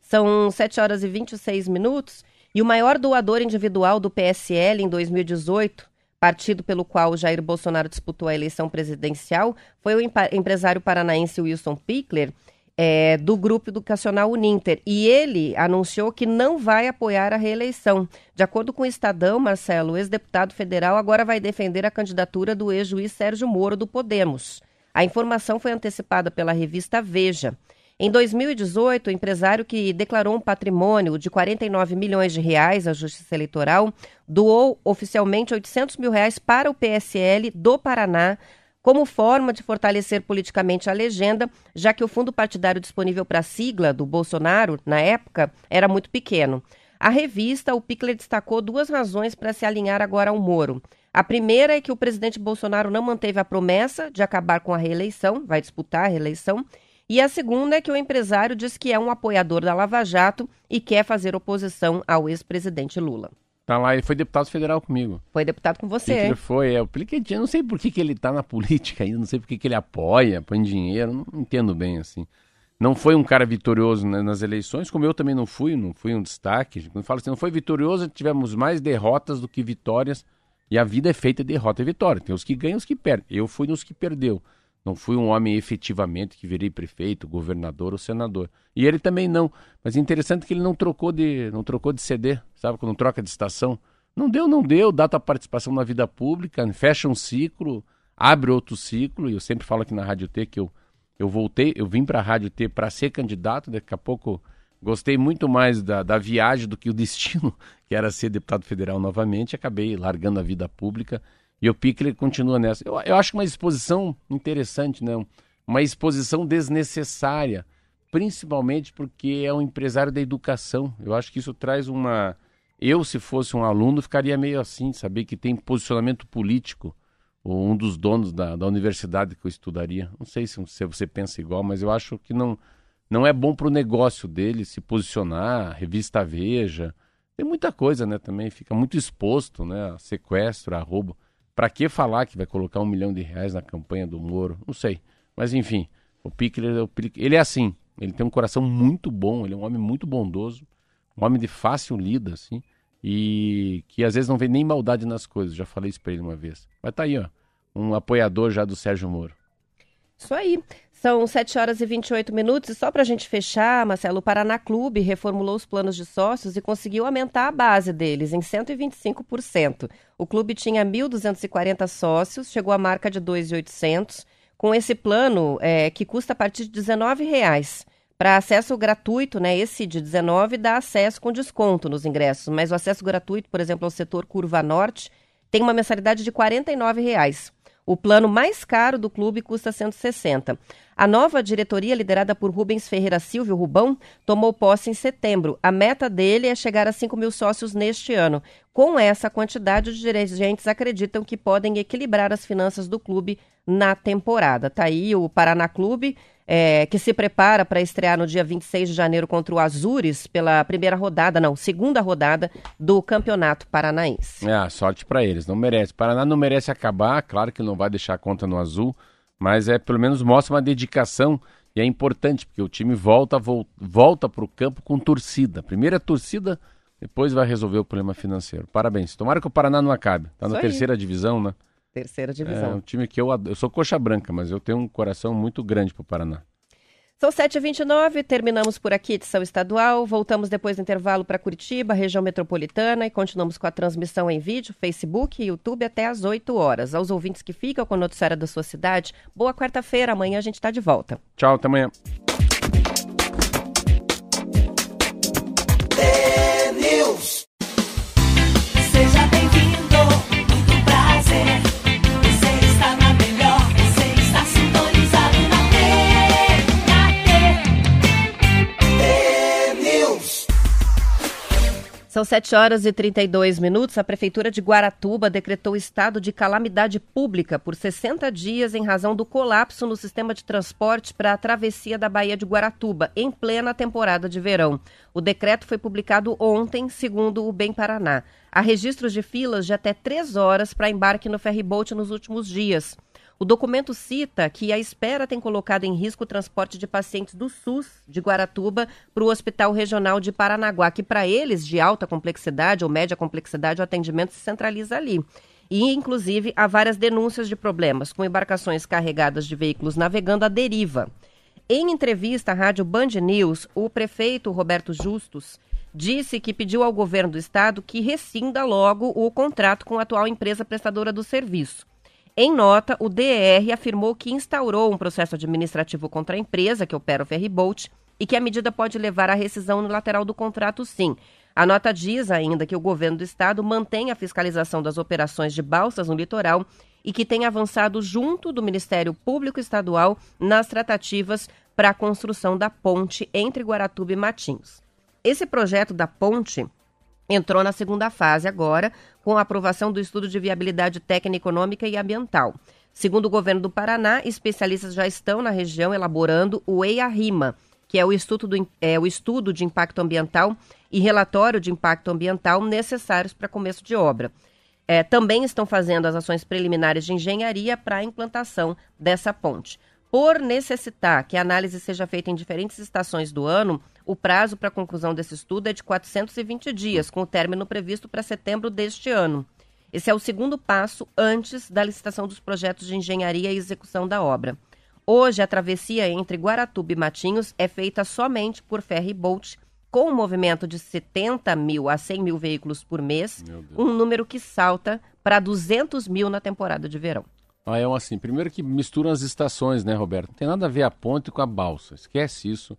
São 7 horas e 26 minutos e o maior doador individual do PSL em 2018, partido pelo qual Jair Bolsonaro disputou a eleição presidencial, foi o empresário paranaense Wilson Pickler, é, do Grupo Educacional Uninter. E ele anunciou que não vai apoiar a reeleição. De acordo com o Estadão, Marcelo, o ex-deputado federal agora vai defender a candidatura do ex-juiz Sérgio Moro do Podemos. A informação foi antecipada pela revista Veja. Em 2018, o empresário que declarou um patrimônio de 49 milhões de reais à Justiça Eleitoral doou oficialmente 800 mil reais para o PSL do Paraná como forma de fortalecer politicamente a legenda, já que o fundo partidário disponível para a sigla do Bolsonaro, na época, era muito pequeno. A revista, o Pickler destacou duas razões para se alinhar agora ao Moro. A primeira é que o presidente Bolsonaro não manteve a promessa de acabar com a reeleição, vai disputar a reeleição. E a segunda é que o empresário diz que é um apoiador da Lava Jato e quer fazer oposição ao ex-presidente Lula. Tá lá, ele foi deputado federal comigo. Foi deputado com você, hein? foi, é, o eu não sei por que, que ele tá na <laughs> política ainda, não sei por que, que ele apoia, põe dinheiro, não entendo bem, assim. Não foi um cara vitorioso né, nas eleições, como eu também não fui, não fui um destaque. Quando falo assim, não foi vitorioso, tivemos mais derrotas do que vitórias, e a vida é feita de derrota e vitória. Tem os que ganham e os que perdem. Eu fui nos que perdeu. Não fui um homem efetivamente que virei prefeito, governador ou senador. E ele também não. Mas é interessante que ele não trocou de, não trocou de CD, sabe? Quando troca de estação. Não deu, não deu. Dá tua participação na vida pública, fecha um ciclo, abre outro ciclo. E eu sempre falo aqui na Rádio T que eu, eu voltei, eu vim para a Rádio T para ser candidato. Daqui a pouco gostei muito mais da, da viagem do que o destino, <laughs> que era ser deputado federal novamente. Acabei largando a vida pública. E o Pickler continua nessa. Eu, eu acho uma exposição interessante, né? Uma exposição desnecessária, principalmente porque é um empresário da educação. Eu acho que isso traz uma. Eu, se fosse um aluno, ficaria meio assim, saber que tem posicionamento político, ou um dos donos da, da universidade que eu estudaria. Não sei se, se você pensa igual, mas eu acho que não, não é bom para o negócio dele se posicionar, revista Veja. Tem muita coisa, né, também. Fica muito exposto, né, a sequestro, a roubo. Para que falar que vai colocar um milhão de reais na campanha do Moro? Não sei. Mas enfim, o Pickler, ele é assim. Ele tem um coração muito bom, ele é um homem muito bondoso, um homem de fácil lida, assim, e que às vezes não vê nem maldade nas coisas. Já falei isso para ele uma vez. Mas tá aí, ó, um apoiador já do Sérgio Moro. Isso aí. São 7 horas e 28 minutos. E só para a gente fechar, Marcelo, o Paraná Clube reformulou os planos de sócios e conseguiu aumentar a base deles em 125%. O clube tinha 1.240 sócios, chegou à marca de 2.800, com esse plano é, que custa a partir de R$19,00. Para acesso gratuito, né? Esse de 19 dá acesso com desconto nos ingressos, mas o acesso gratuito, por exemplo, ao setor Curva Norte, tem uma mensalidade de R$ 49,00. O plano mais caro do clube custa 160. A nova diretoria, liderada por Rubens Ferreira Silvio Rubão, tomou posse em setembro. A meta dele é chegar a 5 mil sócios neste ano. Com essa quantidade, os dirigentes acreditam que podem equilibrar as finanças do clube na temporada. Tá aí o Paraná Clube, é, que se prepara para estrear no dia 26 de janeiro contra o Azures pela primeira rodada, não, segunda rodada do Campeonato Paranaense. É, sorte para eles, não merece. Paraná não merece acabar, claro que não vai deixar a conta no azul, mas é pelo menos mostra uma dedicação e é importante porque o time volta volta para o campo com torcida. Primeiro é torcida depois vai resolver o problema financeiro. Parabéns. Tomara que o Paraná não acabe. Tá na terceira divisão, né? Terceira divisão. É um time que eu Eu sou coxa branca, mas eu tenho um coração muito grande pro Paraná. São 7h29, terminamos por aqui edição estadual. Voltamos depois do intervalo para Curitiba, região metropolitana, e continuamos com a transmissão em vídeo, Facebook e YouTube até às 8 horas. Aos ouvintes que ficam com o noticiário da sua cidade, boa quarta-feira. Amanhã a gente está de volta. Tchau, até amanhã. São 7 horas e 32 minutos. A Prefeitura de Guaratuba decretou estado de calamidade pública por 60 dias em razão do colapso no sistema de transporte para a travessia da Baía de Guaratuba, em plena temporada de verão. O decreto foi publicado ontem, segundo o Bem Paraná. Há registros de filas de até três horas para embarque no ferryboat nos últimos dias. O documento cita que a espera tem colocado em risco o transporte de pacientes do SUS de Guaratuba para o Hospital Regional de Paranaguá, que para eles, de alta complexidade ou média complexidade, o atendimento se centraliza ali. E, inclusive, há várias denúncias de problemas com embarcações carregadas de veículos navegando à deriva. Em entrevista à rádio Band News, o prefeito Roberto Justus disse que pediu ao governo do estado que rescinda logo o contrato com a atual empresa prestadora do serviço. Em nota, o DER afirmou que instaurou um processo administrativo contra a empresa que opera o ferryboat e que a medida pode levar à rescisão unilateral do contrato, sim. A nota diz ainda que o governo do estado mantém a fiscalização das operações de balsas no litoral e que tem avançado junto do Ministério Público Estadual nas tratativas para a construção da ponte entre Guaratuba e Matinhos. Esse projeto da ponte entrou na segunda fase agora, com a aprovação do estudo de viabilidade técnica, econômica e ambiental. Segundo o governo do Paraná, especialistas já estão na região elaborando o EIA-RIMA, que é o, estudo do, é o estudo de impacto ambiental e relatório de impacto ambiental necessários para começo de obra. É, também estão fazendo as ações preliminares de engenharia para a implantação dessa ponte. Por necessitar que a análise seja feita em diferentes estações do ano, o prazo para a conclusão desse estudo é de 420 dias, com o término previsto para setembro deste ano. Esse é o segundo passo antes da licitação dos projetos de engenharia e execução da obra. Hoje, a travessia entre Guaratuba e Matinhos é feita somente por ferry boat, com um movimento de 70 mil a 100 mil veículos por mês, um número que salta para 200 mil na temporada de verão. Ah, é um assim. Primeiro que misturam as estações, né, Roberto? Não tem nada a ver a ponte com a balsa. Esquece isso.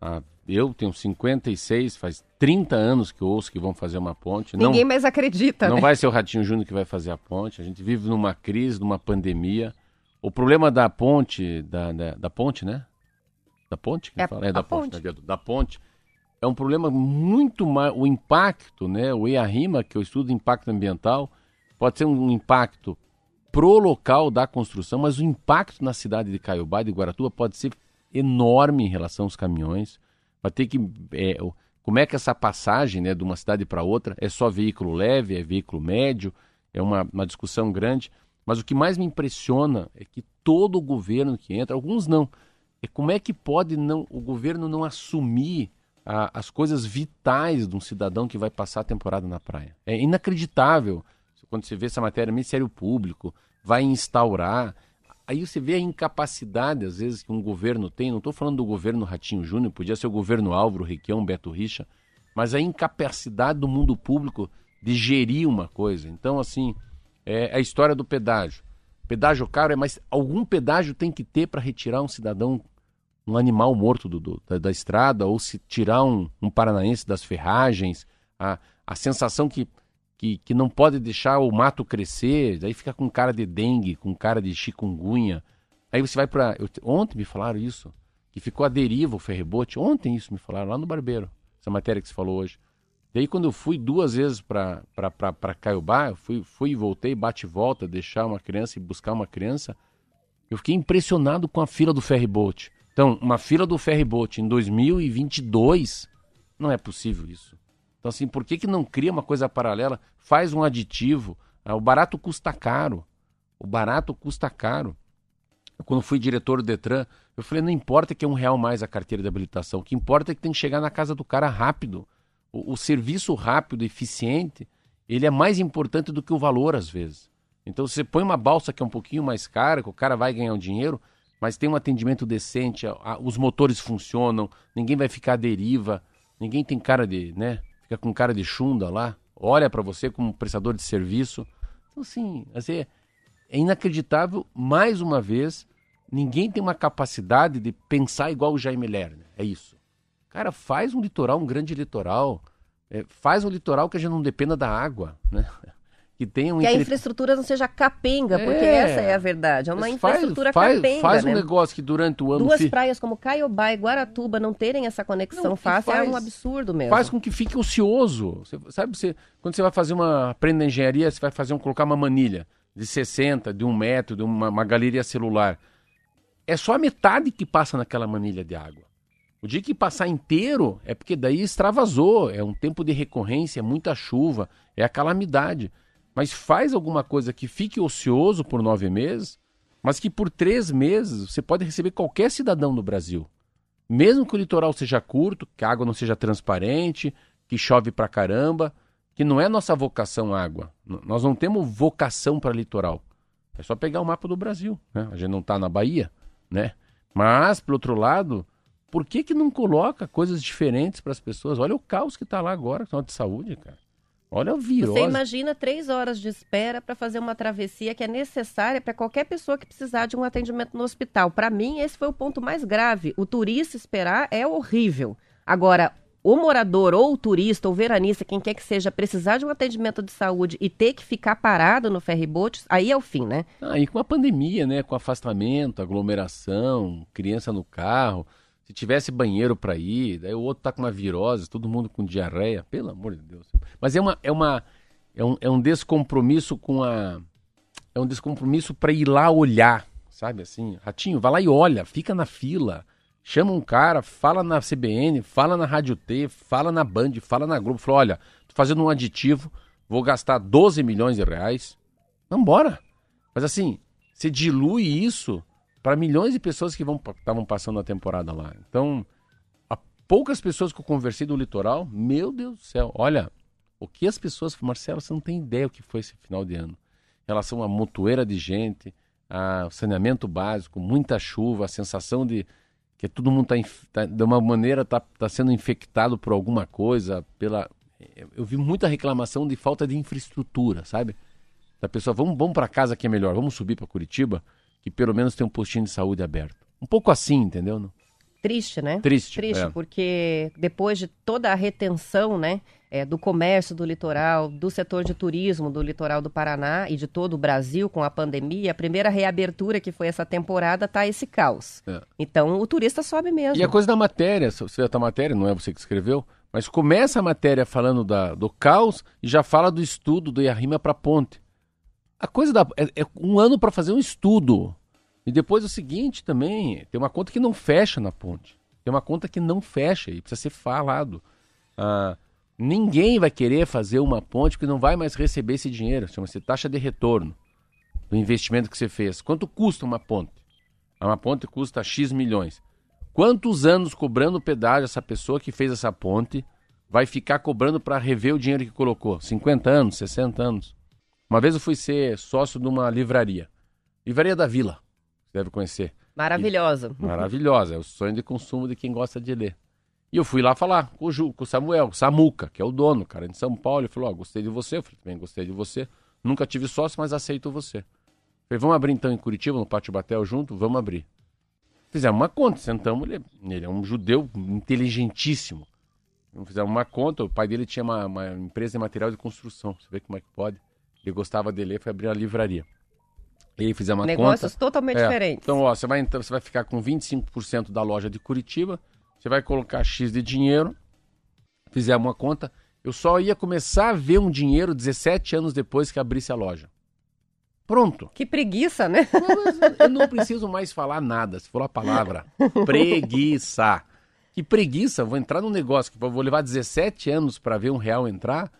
Ah, eu tenho 56, faz 30 anos que eu ouço que vão fazer uma ponte. Ninguém não, mais acredita. Não né? vai ser o Ratinho Júnior que vai fazer a ponte. A gente vive numa crise, numa pandemia. O problema da ponte, da, da, da ponte, né? Da ponte? É, é, da ponte. ponte. Da, da ponte. É um problema muito mais. O impacto, né? O EARIMA, que eu estudo impacto ambiental, pode ser um impacto pro local da construção, mas o impacto na cidade de Caiobá e de Guaratuba pode ser enorme em relação aos caminhões. Vai ter que. É, como é que essa passagem né, de uma cidade para outra é só veículo leve, é veículo médio? É uma, uma discussão grande. Mas o que mais me impressiona é que todo o governo que entra, alguns não, é como é que pode não o governo não assumir a, as coisas vitais de um cidadão que vai passar a temporada na praia. É inacreditável quando você vê essa matéria, Ministério Público vai instaurar. Aí você vê a incapacidade, às vezes, que um governo tem. Não estou falando do governo Ratinho Júnior, podia ser o governo Álvaro, Requião, Beto Richa, mas a incapacidade do mundo público de gerir uma coisa. Então, assim, é a história do pedágio. Pedágio caro é, mas algum pedágio tem que ter para retirar um cidadão, um animal morto do, do da, da, estrada, ou se tirar um, um paranaense das ferragens. A, a sensação que que, que não pode deixar o mato crescer, daí fica com cara de dengue, com cara de chikungunya. Aí você vai para. Ontem me falaram isso, que ficou a deriva o ferrebote. Ontem isso me falaram, lá no Barbeiro, essa matéria que você falou hoje. E aí quando eu fui duas vezes para Caiobá, eu fui, fui e voltei, bate e volta, deixar uma criança e buscar uma criança, eu fiquei impressionado com a fila do ferryboat. Então, uma fila do ferryboat em 2022, não é possível isso. Então, assim, por que, que não cria uma coisa paralela? Faz um aditivo. Ah, o barato custa caro. O barato custa caro. Quando fui diretor do Detran, eu falei, não importa que é um real mais a carteira de habilitação. O que importa é que tem que chegar na casa do cara rápido. O, o serviço rápido, eficiente, ele é mais importante do que o valor, às vezes. Então, você põe uma balsa que é um pouquinho mais cara, que o cara vai ganhar um dinheiro, mas tem um atendimento decente, a, a, os motores funcionam, ninguém vai ficar à deriva, ninguém tem cara de, né, fica com cara de chunda lá, olha para você como prestador de serviço. Então, assim, assim é, inacreditável, mais uma vez, ninguém tem uma capacidade de pensar igual o Jaime Lerner. É isso. Cara, faz um litoral, um grande litoral. É, faz um litoral que a gente não dependa da água, né? Que tenha um que entre... a infraestrutura não seja capenga, é, porque essa é a verdade. É uma infraestrutura faz, capenga. Faz né? um negócio que durante o ano. Duas praias como Caiobá e Guaratuba não terem essa conexão não, fácil é faz, é um absurdo mesmo. Faz com que fique ocioso. Você, sabe, você, quando você vai fazer uma. Aprenda engenharia, você vai fazer um, colocar uma manilha de 60, de um metro, de uma, uma galeria celular. É só a metade que passa naquela manilha de água. O dia que passar inteiro é porque daí extravasou, é um tempo de recorrência, é muita chuva, é a calamidade mas faz alguma coisa que fique ocioso por nove meses, mas que por três meses você pode receber qualquer cidadão no Brasil. Mesmo que o litoral seja curto, que a água não seja transparente, que chove pra caramba, que não é nossa vocação água. Nós não temos vocação para litoral. É só pegar o mapa do Brasil. Né? A gente não está na Bahia, né? Mas, por outro lado, por que, que não coloca coisas diferentes para as pessoas? Olha o caos que está lá agora, de saúde, cara. Olha o vírus. Você imagina três horas de espera para fazer uma travessia que é necessária para qualquer pessoa que precisar de um atendimento no hospital. Para mim, esse foi o ponto mais grave. O turista esperar é horrível. Agora, o morador ou o turista ou veranista, quem quer que seja, precisar de um atendimento de saúde e ter que ficar parado no ferryboat, aí é o fim, né? Ah, e com a pandemia, né? Com afastamento, aglomeração, criança no carro. Se tivesse banheiro para ir, daí o outro tá com uma virose, todo mundo com diarreia, pelo amor de Deus. Mas é uma é uma é um, é um descompromisso com a é um descompromisso para ir lá olhar, sabe assim? Ratinho, vai lá e olha, fica na fila. Chama um cara, fala na CBN, fala na Rádio T, fala na Band, fala na Globo, fala, olha, tô fazendo um aditivo, vou gastar 12 milhões de reais. Vambora. Mas assim, você dilui isso para milhões de pessoas que estavam passando a temporada lá. Então, há poucas pessoas que eu conversei do litoral, meu Deus do céu, olha, o que as pessoas, Marcelo, você não tem ideia o que foi esse final de ano. Em relação à montoeira de gente, ao saneamento básico, muita chuva, a sensação de que todo mundo está tá, de uma maneira está tá sendo infectado por alguma coisa, pela eu vi muita reclamação de falta de infraestrutura, sabe? Da pessoa, vamos, vamos para casa que é melhor, vamos subir para Curitiba que pelo menos tem um postinho de saúde aberto. Um pouco assim, entendeu? Não? Triste, né? Triste. Triste, é. porque depois de toda a retenção, né, é, do comércio do litoral, do setor de turismo do litoral do Paraná e de todo o Brasil com a pandemia, a primeira reabertura que foi essa temporada tá esse caos. É. Então o turista sobe mesmo. E a coisa da matéria, você a matéria, não é você que escreveu, mas começa a matéria falando da, do caos e já fala do estudo do Iarrima para ponte. A coisa da. É, é um ano para fazer um estudo. E depois o seguinte também: tem uma conta que não fecha na ponte. Tem uma conta que não fecha e precisa ser falado. Ah, ninguém vai querer fazer uma ponte que não vai mais receber esse dinheiro. Chama-se taxa de retorno do investimento que você fez. Quanto custa uma ponte? Uma ponte custa X milhões. Quantos anos cobrando pedágio essa pessoa que fez essa ponte vai ficar cobrando para rever o dinheiro que colocou? 50 anos, 60 anos? Uma vez eu fui ser sócio de uma livraria. Livraria da Vila, você deve conhecer. Maravilhosa. E, maravilhosa, é o sonho de consumo de quem gosta de ler. E eu fui lá falar com o, Ju, com o Samuel, o Samuca, que é o dono, cara, de São Paulo. Ele falou: Ó, oh, gostei de você. Eu falei: também gostei de você. Nunca tive sócio, mas aceito você. falei: vamos abrir então em Curitiba, no Pátio Batel junto? Vamos abrir. Fizemos uma conta, sentamos. Ele, ele é um judeu inteligentíssimo. Fizemos uma conta. O pai dele tinha uma, uma empresa de material de construção. Você vê como é que pode ele gostava de ler, foi abrir a livraria. E aí fizemos uma Negócios conta. totalmente é. diferentes. Então, ó, você vai, então, você vai ficar com 25% da loja de Curitiba, você vai colocar X de dinheiro, fizemos uma conta, Eu só ia começar a ver um dinheiro 17 anos depois que abrisse a loja. Pronto. Que preguiça, né? Eu não preciso mais falar nada. Se for a palavra <laughs> preguiça. Que preguiça, vou entrar num negócio que vou levar 17 anos para ver um real entrar.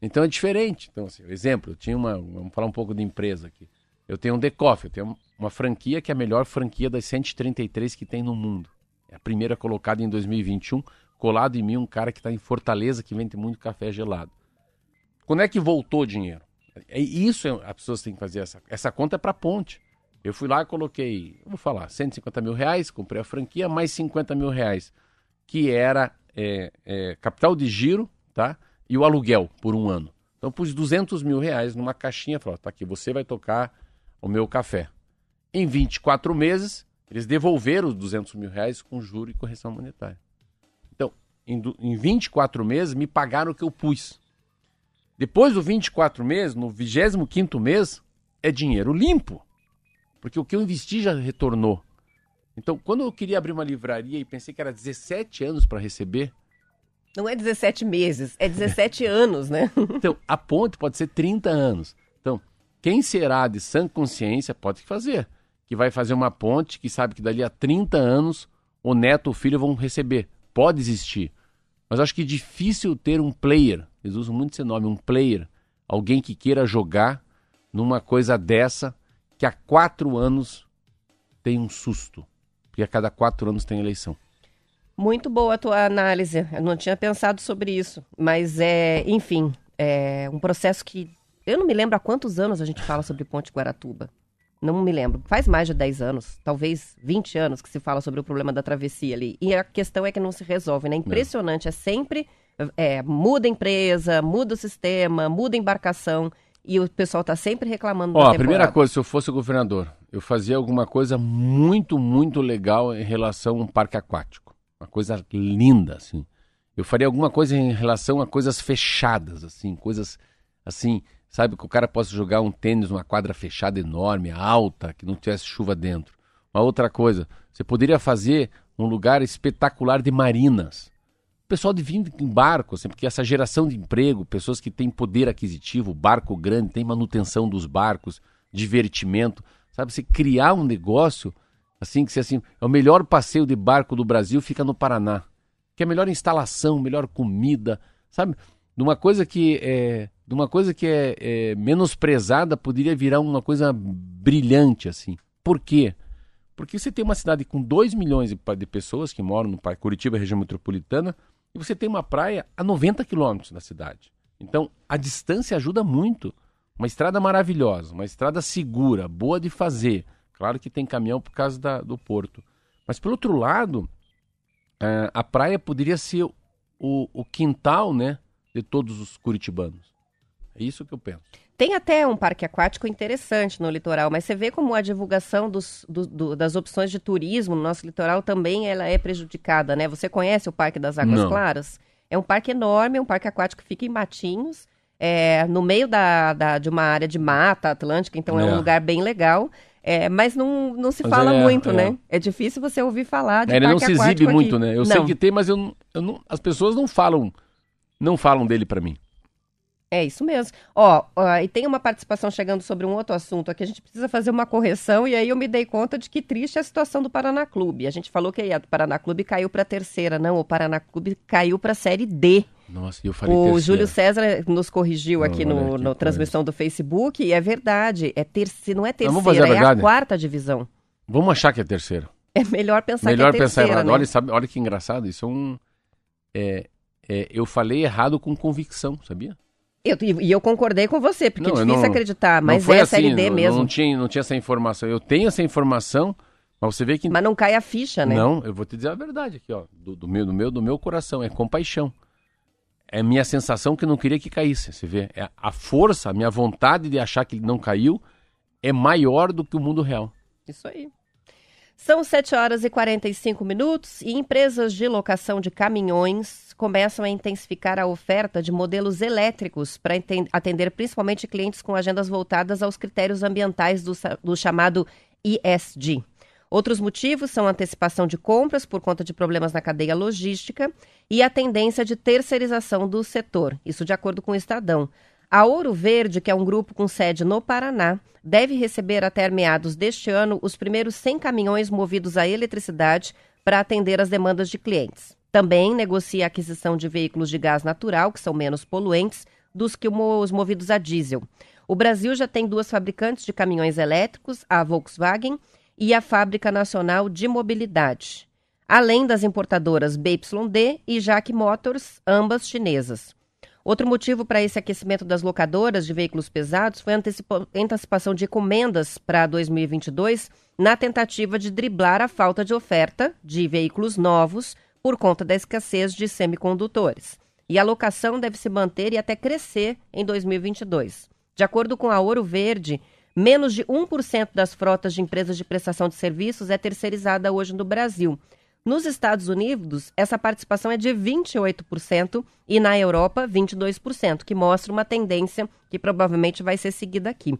Então é diferente. Então, assim, exemplo, eu tinha uma. Vamos falar um pouco de empresa aqui. Eu tenho um Decoff, eu tenho uma franquia que é a melhor franquia das 133 que tem no mundo. É a primeira colocada em 2021, colado em mim um cara que está em Fortaleza que vende muito café gelado. Quando é que voltou o dinheiro? É isso as pessoas têm que fazer. Essa, essa conta é para ponte. Eu fui lá e coloquei, vou falar, 150 mil reais, comprei a franquia, mais 50 mil reais, que era é, é, capital de giro, tá? E o aluguel por um ano. Então pus 200 mil reais numa caixinha, falei, tá aqui, você vai tocar o meu café. Em 24 meses, eles devolveram os 200 mil reais com juro e correção monetária. Então, em, em 24 meses, me pagaram o que eu pus. Depois do 24 meses, no 25 mês, é dinheiro limpo. Porque o que eu investi já retornou. Então, quando eu queria abrir uma livraria e pensei que era 17 anos para receber. Não é 17 meses, é 17 <laughs> anos, né? Então, a ponte pode ser 30 anos. Então, quem será de sã consciência pode fazer. Que vai fazer uma ponte que sabe que dali a 30 anos o neto ou o filho vão receber. Pode existir. Mas acho que é difícil ter um player eles usam muito esse nome, um player, alguém que queira jogar numa coisa dessa que há quatro anos tem um susto, porque a cada quatro anos tem eleição. Muito boa a tua análise. Eu não tinha pensado sobre isso, mas é, enfim, é um processo que eu não me lembro há quantos anos a gente fala sobre Ponte Guaratuba. Não me lembro. Faz mais de 10 anos, talvez 20 anos que se fala sobre o problema da travessia ali. E a questão é que não se resolve, né? Impressionante. É sempre é, muda a empresa, muda o sistema, muda a embarcação. E o pessoal está sempre reclamando Ó, a primeira coisa, se eu fosse o governador, eu fazia alguma coisa muito, muito legal em relação a um parque aquático. Uma coisa linda, assim. Eu faria alguma coisa em relação a coisas fechadas, assim, coisas assim, sabe, que o cara possa jogar um tênis numa quadra fechada enorme, alta, que não tivesse chuva dentro. Uma outra coisa, você poderia fazer um lugar espetacular de marinas pessoal de vir em barco, assim, porque essa geração de emprego, pessoas que têm poder aquisitivo, barco grande, tem manutenção dos barcos, divertimento, sabe? Você criar um negócio assim que se assim, é o melhor passeio de barco do Brasil fica no Paraná, que é a melhor instalação, melhor comida, sabe? De uma coisa que é, de uma coisa que é, é menosprezada poderia virar uma coisa brilhante assim. Por quê? Porque você tem uma cidade com 2 milhões de pessoas que moram no Curitiba, região metropolitana, e você tem uma praia a 90 quilômetros da cidade. Então, a distância ajuda muito. Uma estrada maravilhosa, uma estrada segura, boa de fazer. Claro que tem caminhão por causa da, do porto. Mas, pelo outro lado, é, a praia poderia ser o, o quintal né, de todos os curitibanos. É isso que eu penso. Tem até um parque aquático interessante no litoral, mas você vê como a divulgação dos, do, do, das opções de turismo no nosso litoral também ela é prejudicada, né? Você conhece o Parque das Águas Não. Claras? É um parque enorme, um parque aquático que fica em Matinhos, é, no meio da, da, de uma área de mata atlântica, então é, é um lugar bem legal. É, mas não, não se mas fala é, muito, é. né? É difícil você ouvir falar de Ele não se exibe muito, né? Eu não. sei que tem, mas eu, eu não, as pessoas não falam, não falam dele para mim. É isso mesmo. Ó, ó, e tem uma participação chegando sobre um outro assunto aqui. A gente precisa fazer uma correção e aí eu me dei conta de que triste é a situação do Paraná Clube. A gente falou que a do Paraná Clube caiu para terceira, não. O Paraná Clube caiu para série D. Nossa, eu falei O terceira. Júlio César nos corrigiu não, aqui no, no transmissão do Facebook e é verdade. É terceira, não é terceira, é a quarta divisão. Vamos achar que é terceira. É melhor pensar melhor que é terceira, pensar errado. Né? Olha, sabe, olha que engraçado. Isso é um. É, é, eu falei errado com convicção, sabia? Eu, e eu concordei com você, porque não, é difícil não, acreditar, mas é assim, SLD não, mesmo. Não tinha, não tinha essa informação. Eu tenho essa informação, mas você vê que. Mas não cai a ficha, né? Não, eu vou te dizer a verdade aqui, ó. Do, do meu, do, meu, do meu coração, é compaixão. É minha sensação que eu não queria que caísse. Você vê? É a força, a minha vontade de achar que ele não caiu é maior do que o mundo real. Isso aí. São 7 horas e 45 minutos e empresas de locação de caminhões começam a intensificar a oferta de modelos elétricos para atender principalmente clientes com agendas voltadas aos critérios ambientais do, do chamado ESG. Outros motivos são antecipação de compras por conta de problemas na cadeia logística e a tendência de terceirização do setor, isso de acordo com o Estadão. A Ouro Verde, que é um grupo com sede no Paraná, deve receber até meados deste ano os primeiros 100 caminhões movidos a eletricidade para atender as demandas de clientes. Também negocia a aquisição de veículos de gás natural, que são menos poluentes dos que os movidos a diesel. O Brasil já tem duas fabricantes de caminhões elétricos, a Volkswagen e a Fábrica Nacional de Mobilidade, além das importadoras BYD e Jack Motors, ambas chinesas. Outro motivo para esse aquecimento das locadoras de veículos pesados foi a antecipação de encomendas para 2022, na tentativa de driblar a falta de oferta de veículos novos por conta da escassez de semicondutores. E a locação deve se manter e até crescer em 2022. De acordo com a Ouro Verde, menos de 1% das frotas de empresas de prestação de serviços é terceirizada hoje no Brasil. Nos Estados Unidos, essa participação é de 28% e na Europa, 22%, que mostra uma tendência que provavelmente vai ser seguida aqui.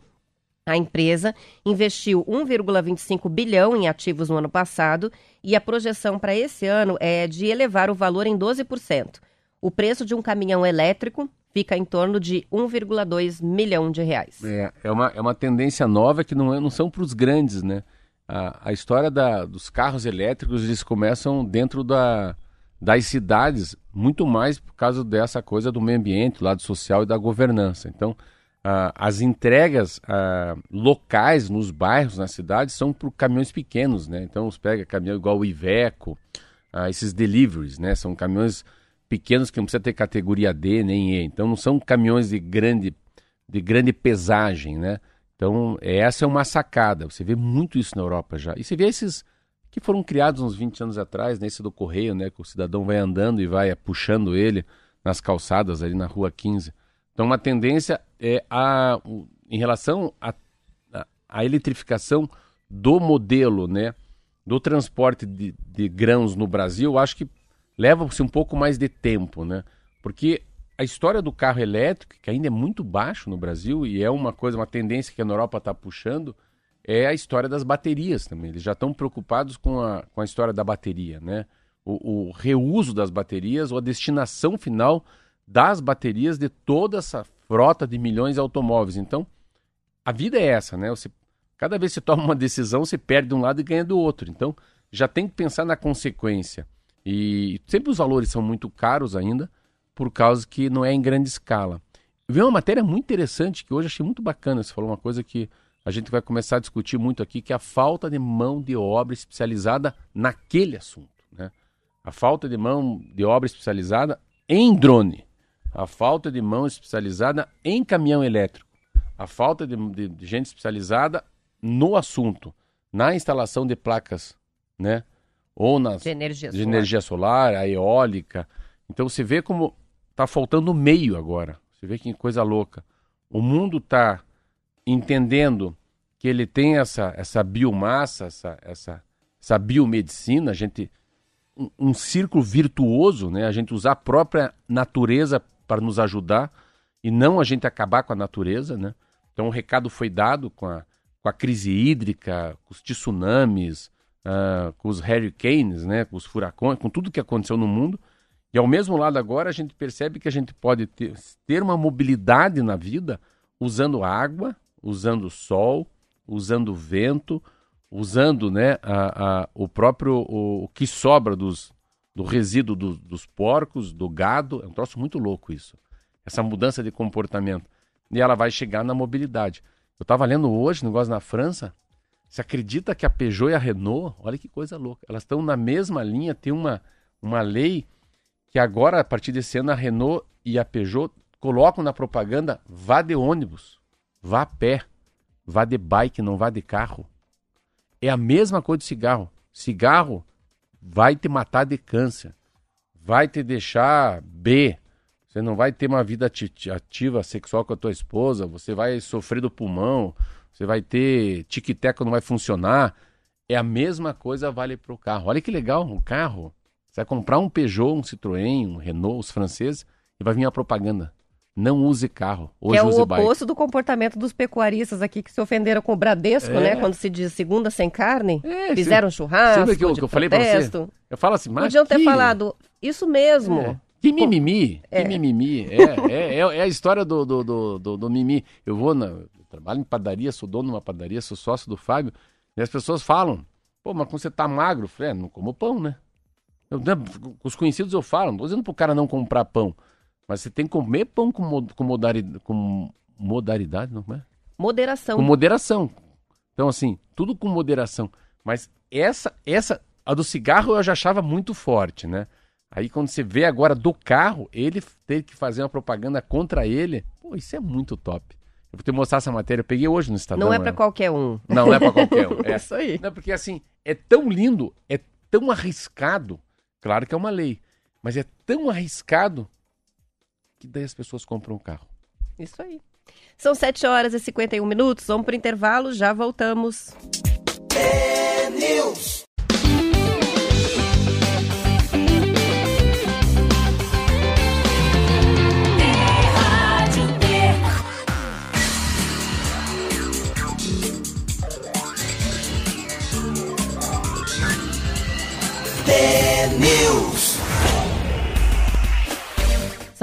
A empresa investiu 1,25 bilhão em ativos no ano passado e a projeção para esse ano é de elevar o valor em 12%. O preço de um caminhão elétrico fica em torno de 1,2 milhão de reais. É, é, uma, é uma tendência nova que não, é, não são para os grandes, né? A, a história da, dos carros elétricos, eles começam dentro da, das cidades, muito mais por causa dessa coisa do meio ambiente, do lado social e da governança. Então, as entregas locais nos bairros, nas cidades, são para caminhões pequenos, né? Então, você pega caminhão igual o Iveco, esses deliveries, né? São caminhões pequenos que não precisa ter categoria D nem E. Então, não são caminhões de grande, de grande pesagem, né? Então, essa é uma sacada. Você vê muito isso na Europa já. E você vê esses que foram criados uns 20 anos atrás, nesse né? do correio, né? Que o cidadão vai andando e vai puxando ele nas calçadas ali na rua 15. Então, uma tendência é a, em relação à eletrificação do modelo, né? Do transporte de, de grãos no Brasil, acho que leva-se um pouco mais de tempo, né? Porque a história do carro elétrico, que ainda é muito baixo no Brasil e é uma coisa, uma tendência que a Europa está puxando, é a história das baterias também. Eles já estão preocupados com a, com a história da bateria, né? O, o, reuso das baterias ou a destinação final das baterias de toda essa frota de milhões de automóveis. Então, a vida é essa, né? Você, cada vez que você toma uma decisão, você perde de um lado e ganha do outro. Então, já tem que pensar na consequência. E sempre os valores são muito caros ainda, por causa que não é em grande escala. Vi uma matéria muito interessante que hoje achei muito bacana. Você falou uma coisa que a gente vai começar a discutir muito aqui, que é a falta de mão de obra especializada naquele assunto. Né? A falta de mão de obra especializada em drone, a falta de mão especializada em caminhão elétrico, a falta de, de, de gente especializada no assunto, na instalação de placas, né? Ou nas de energia, de energia solar, a eólica. Então você vê como Tá faltando meio agora. Você vê que coisa louca. O mundo está entendendo que ele tem essa, essa biomassa, essa, essa, essa biomedicina, a gente um, um círculo virtuoso, né? A gente usar a própria natureza para nos ajudar e não a gente acabar com a natureza, né? Então o recado foi dado com a, com a crise hídrica, com os tsunamis, uh, com os hurricanes, né? Com os furacões, com tudo que aconteceu no mundo. E ao mesmo lado agora a gente percebe que a gente pode ter, ter uma mobilidade na vida usando água, usando sol, usando vento, usando né, a, a, o próprio o, o, que sobra dos, do resíduo do, dos porcos, do gado. É um troço muito louco isso. Essa mudança de comportamento. E ela vai chegar na mobilidade. Eu estava lendo hoje, negócio na França. Você acredita que a Peugeot e a Renault, olha que coisa louca, elas estão na mesma linha, tem uma, uma lei que agora, a partir desse ano, a Renault e a Peugeot colocam na propaganda vá de ônibus, vá a pé, vá de bike, não vá de carro. É a mesma coisa de cigarro. Cigarro vai te matar de câncer, vai te deixar B, você não vai ter uma vida ativa sexual com a tua esposa, você vai sofrer do pulmão, você vai ter tic-teco não vai funcionar. É a mesma coisa vale para o carro. Olha que legal, o carro você vai comprar um Peugeot, um Citroën, um Renault, os franceses, e vai vir a propaganda. Não use carro. Hoje que é o oposto bike. do comportamento dos pecuaristas aqui que se ofenderam com o Bradesco, é. né? Quando se diz segunda sem carne. É, fizeram churrasco. Sabe que eu, que eu falei pra você? Eu falo assim, mas. Podiam ter falado Isso mesmo. É. Que mimimi, é. que mimimi. É, é, é, é, a história do, do, do, do, do mimi. Eu vou na. Eu trabalho em padaria, sou dono de uma padaria, sou sócio do Fábio, e as pessoas falam, pô, mas quando você tá magro, eu falei, é, não como pão, né? Eu, né, os conhecidos eu falo, não tô dizendo pro cara não comprar pão, mas você tem que comer pão com, com, modalidade, com modalidade, não é? Moderação. Com moderação. Então, assim, tudo com moderação. Mas essa, essa, a do cigarro eu já achava muito forte, né? Aí quando você vê agora do carro, ele ter que fazer uma propaganda contra ele, pô, isso é muito top. Eu vou te mostrar essa matéria, eu peguei hoje no Estadão. Não é para qualquer um. Não, não é para qualquer um. <laughs> É. isso aí. Não, porque assim, é tão lindo, é tão arriscado, claro que é uma lei, mas é tão arriscado que daí as pessoas compram o um carro. Isso aí. São 7 horas e 51 minutos, vamos para o intervalo, já voltamos. É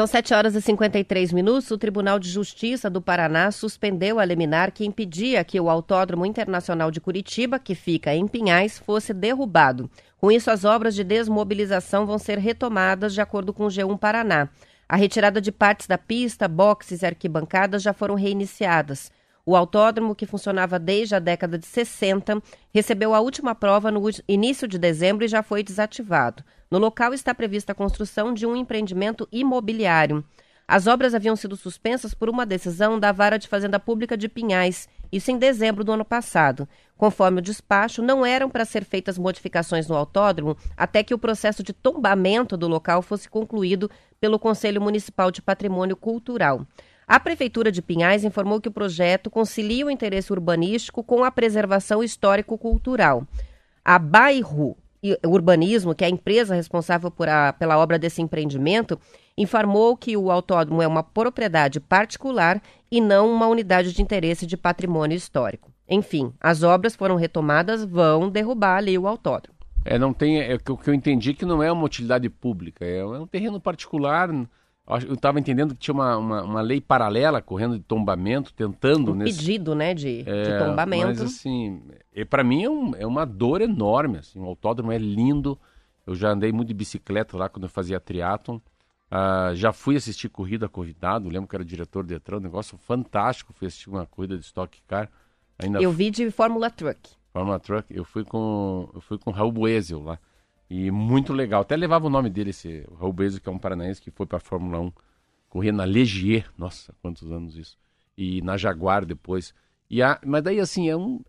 São 7 horas e 53 minutos. O Tribunal de Justiça do Paraná suspendeu a liminar que impedia que o Autódromo Internacional de Curitiba, que fica em Pinhais, fosse derrubado. Com isso, as obras de desmobilização vão ser retomadas, de acordo com o G1 Paraná. A retirada de partes da pista, boxes e arquibancadas já foram reiniciadas. O autódromo, que funcionava desde a década de 60, recebeu a última prova no início de dezembro e já foi desativado. No local está prevista a construção de um empreendimento imobiliário. As obras haviam sido suspensas por uma decisão da Vara de Fazenda Pública de Pinhais, isso em dezembro do ano passado. Conforme o despacho, não eram para ser feitas modificações no autódromo até que o processo de tombamento do local fosse concluído pelo Conselho Municipal de Patrimônio Cultural. A Prefeitura de Pinhais informou que o projeto concilia o interesse urbanístico com a preservação histórico-cultural. A Bairro Urbanismo, que é a empresa responsável a, pela obra desse empreendimento, informou que o autódromo é uma propriedade particular e não uma unidade de interesse de patrimônio histórico. Enfim, as obras foram retomadas, vão derrubar ali o autódromo. É, não tem, é, o que eu entendi que não é uma utilidade pública, é, é um terreno particular, eu estava entendendo que tinha uma, uma, uma, lei paralela correndo de tombamento, tentando... Um nesse... pedido, né, de, é, de tombamento. Mas, assim, para mim é, um, é, uma dor enorme, assim, o autódromo é lindo, eu já andei muito de bicicleta lá quando eu fazia triatlon, uh, já fui assistir corrida convidado, lembro que era diretor do Detran, um negócio fantástico, fui assistir uma corrida de Stock Car. Ainda eu vi de Fórmula Truck. Fórmula Truck, eu fui com, eu fui com Raul Boesel lá. E muito legal. Até levava o nome dele, esse Raul Bezo, que é um paranaense que foi para a Fórmula 1. Corria na Legier, nossa, quantos anos isso. E na Jaguar depois. E a, mas daí assim, é um,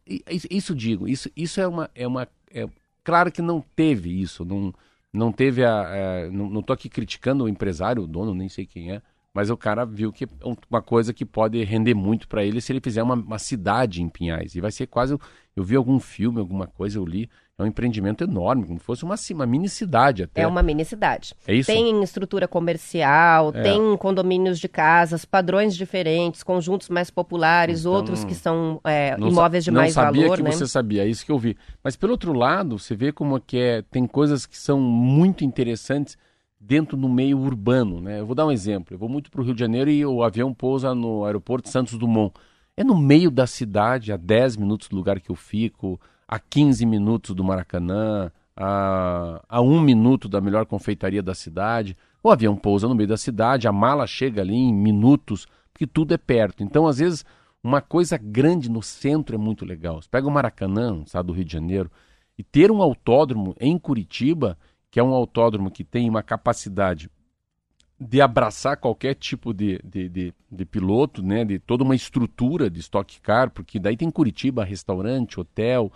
isso digo, isso, isso é uma. É uma é, claro que não teve isso, não, não teve a. a não, não tô aqui criticando o empresário, o dono, nem sei quem é, mas o cara viu que é uma coisa que pode render muito para ele se ele fizer uma, uma, cidade em Pinhais. E vai ser quase. Eu vi algum filme, alguma coisa, eu li. É um empreendimento enorme, como se fosse uma, uma mini cidade até. É uma mini cidade. É isso? Tem estrutura comercial, é. tem condomínios de casas, padrões diferentes, conjuntos mais populares, então, outros que são é, imóveis de mais valor. Não sabia que né? você sabia, é isso que eu vi. Mas pelo outro lado, você vê como é que é, tem coisas que são muito interessantes dentro do meio urbano. Né? Eu vou dar um exemplo. Eu vou muito para o Rio de Janeiro e o avião pousa no aeroporto Santos Dumont. É no meio da cidade, a 10 minutos do lugar que eu fico a 15 minutos do Maracanã, a, a um minuto da melhor confeitaria da cidade. O avião pousa no meio da cidade, a mala chega ali em minutos, porque tudo é perto. Então, às vezes, uma coisa grande no centro é muito legal. Você pega o Maracanã, estado do Rio de Janeiro, e ter um autódromo em Curitiba, que é um autódromo que tem uma capacidade de abraçar qualquer tipo de, de, de, de, piloto, né, de toda uma estrutura de Stock Car, porque daí tem Curitiba, restaurante, hotel,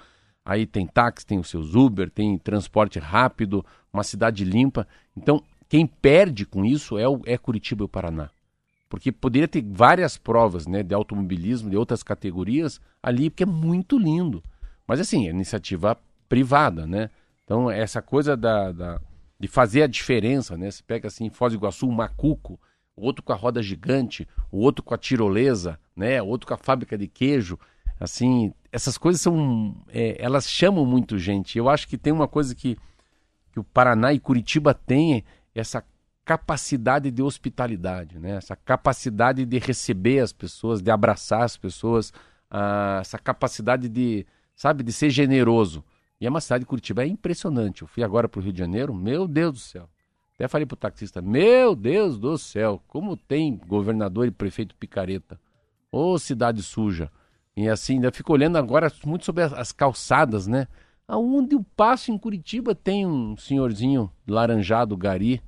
Aí tem táxi, tem os seus Uber, tem transporte rápido, uma cidade limpa. Então, quem perde com isso é, o, é Curitiba e o Paraná. Porque poderia ter várias provas né, de automobilismo, de outras categorias ali, porque é muito lindo. Mas assim, é iniciativa privada, né? Então, essa coisa da, da, de fazer a diferença, né? Você pega assim, Foz do Iguaçu, macuco, o outro com a roda gigante, o outro com a tirolesa, né? O outro com a fábrica de queijo. Assim, essas coisas são. É, elas chamam muito gente. Eu acho que tem uma coisa que, que o Paraná e Curitiba têm, essa capacidade de hospitalidade, né? essa capacidade de receber as pessoas, de abraçar as pessoas, uh, essa capacidade de, sabe, de ser generoso. E é uma cidade de Curitiba, é impressionante. Eu fui agora para o Rio de Janeiro, meu Deus do céu. Até falei pro taxista, meu Deus do céu, como tem governador e prefeito picareta. Ô cidade suja. E assim, ainda fico olhando agora muito sobre as, as calçadas, né? Aonde eu passo em Curitiba tem um senhorzinho laranjado, gari,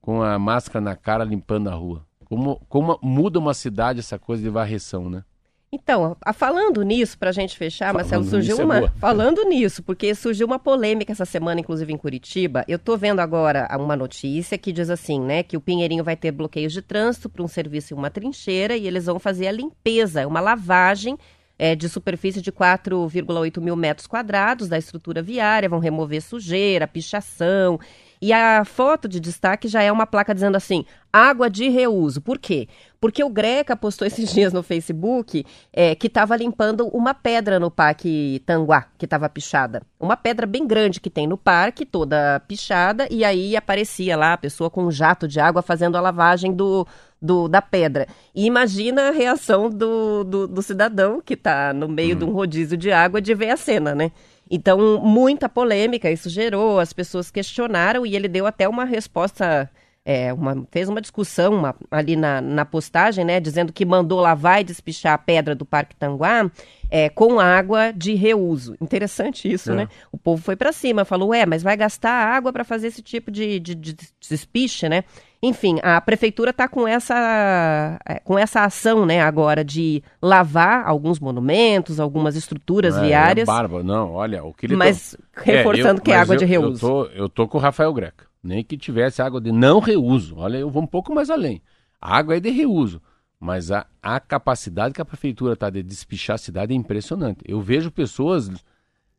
com a máscara na cara limpando a rua. Como, como muda uma cidade essa coisa de varreção, né? Então, falando nisso, para a gente fechar, falando Marcelo, surgiu é uma. É <laughs> falando nisso, porque surgiu uma polêmica essa semana, inclusive em Curitiba. Eu estou vendo agora uma notícia que diz assim, né? Que o Pinheirinho vai ter bloqueios de trânsito para um serviço em uma trincheira e eles vão fazer a limpeza, uma lavagem é, de superfície de 4,8 mil metros quadrados da estrutura viária, vão remover sujeira, pichação. E a foto de destaque já é uma placa dizendo assim: água de reuso. Por quê? Porque o Greca postou esses <laughs> dias no Facebook é, que estava limpando uma pedra no Parque Tanguá, que estava pichada. Uma pedra bem grande que tem no parque, toda pichada, e aí aparecia lá a pessoa com um jato de água fazendo a lavagem do, do, da pedra. E imagina a reação do, do, do cidadão que está no meio hum. de um rodízio de água de ver a cena, né? Então, muita polêmica, isso gerou, as pessoas questionaram e ele deu até uma resposta, é, uma, fez uma discussão uma, ali na, na postagem, né, dizendo que mandou lavar e despichar a pedra do Parque Tanguá é, com água de reuso. Interessante isso, é. né? O povo foi para cima, falou, é, mas vai gastar água para fazer esse tipo de, de, de despiche, né? Enfim, a prefeitura está com essa, é, com essa ação, né, agora de lavar alguns monumentos, algumas estruturas é, viárias. É bárbaro, não, olha, o que ele Mas tá... reforçando é, eu, que é água eu, de reuso. Eu tô, eu tô com o Rafael Greca. Nem que tivesse água de não reuso. Olha, eu vou um pouco mais além. A água é de reuso. Mas a, a capacidade que a prefeitura está de despichar a cidade é impressionante. Eu vejo pessoas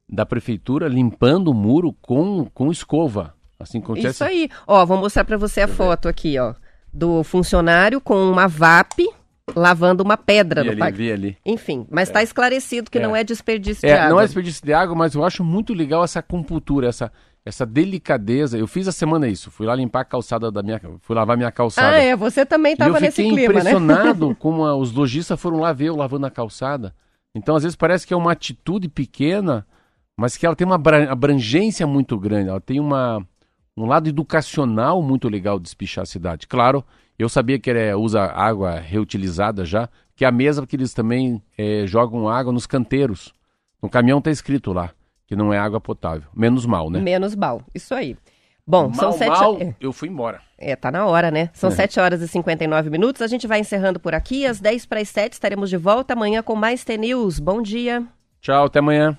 da prefeitura limpando o muro com, com escova. Assim acontece. Isso aí. Ó, vou mostrar para você a foto aqui, ó, do funcionário com uma VAP lavando uma pedra vi no ali, parque. Vi ali. Enfim, mas está é. esclarecido que é. não é desperdício é, de água. Não é desperdício de água, mas eu acho muito legal essa compultura, essa, essa delicadeza. Eu fiz a semana isso, fui lá limpar a calçada da minha, fui lavar minha calçada. Ah, é, você também estava nesse clima, né? Eu fiquei impressionado <laughs> como a, os lojistas foram lá ver eu lavando a calçada. Então, às vezes parece que é uma atitude pequena, mas que ela tem uma abrangência muito grande. Ela tem uma um lado educacional muito legal de espichar a cidade. Claro, eu sabia que ele usa água reutilizada já, que é a mesma que eles também é, jogam água nos canteiros. No caminhão está escrito lá que não é água potável. Menos mal, né? Menos mal, isso aí. Bom, mal, são sete... Mal, é. eu fui embora. É, tá na hora, né? São é. 7 horas e 59 minutos. A gente vai encerrando por aqui. Às 10 para as 7 estaremos de volta amanhã com mais T-News. Bom dia. Tchau, até amanhã.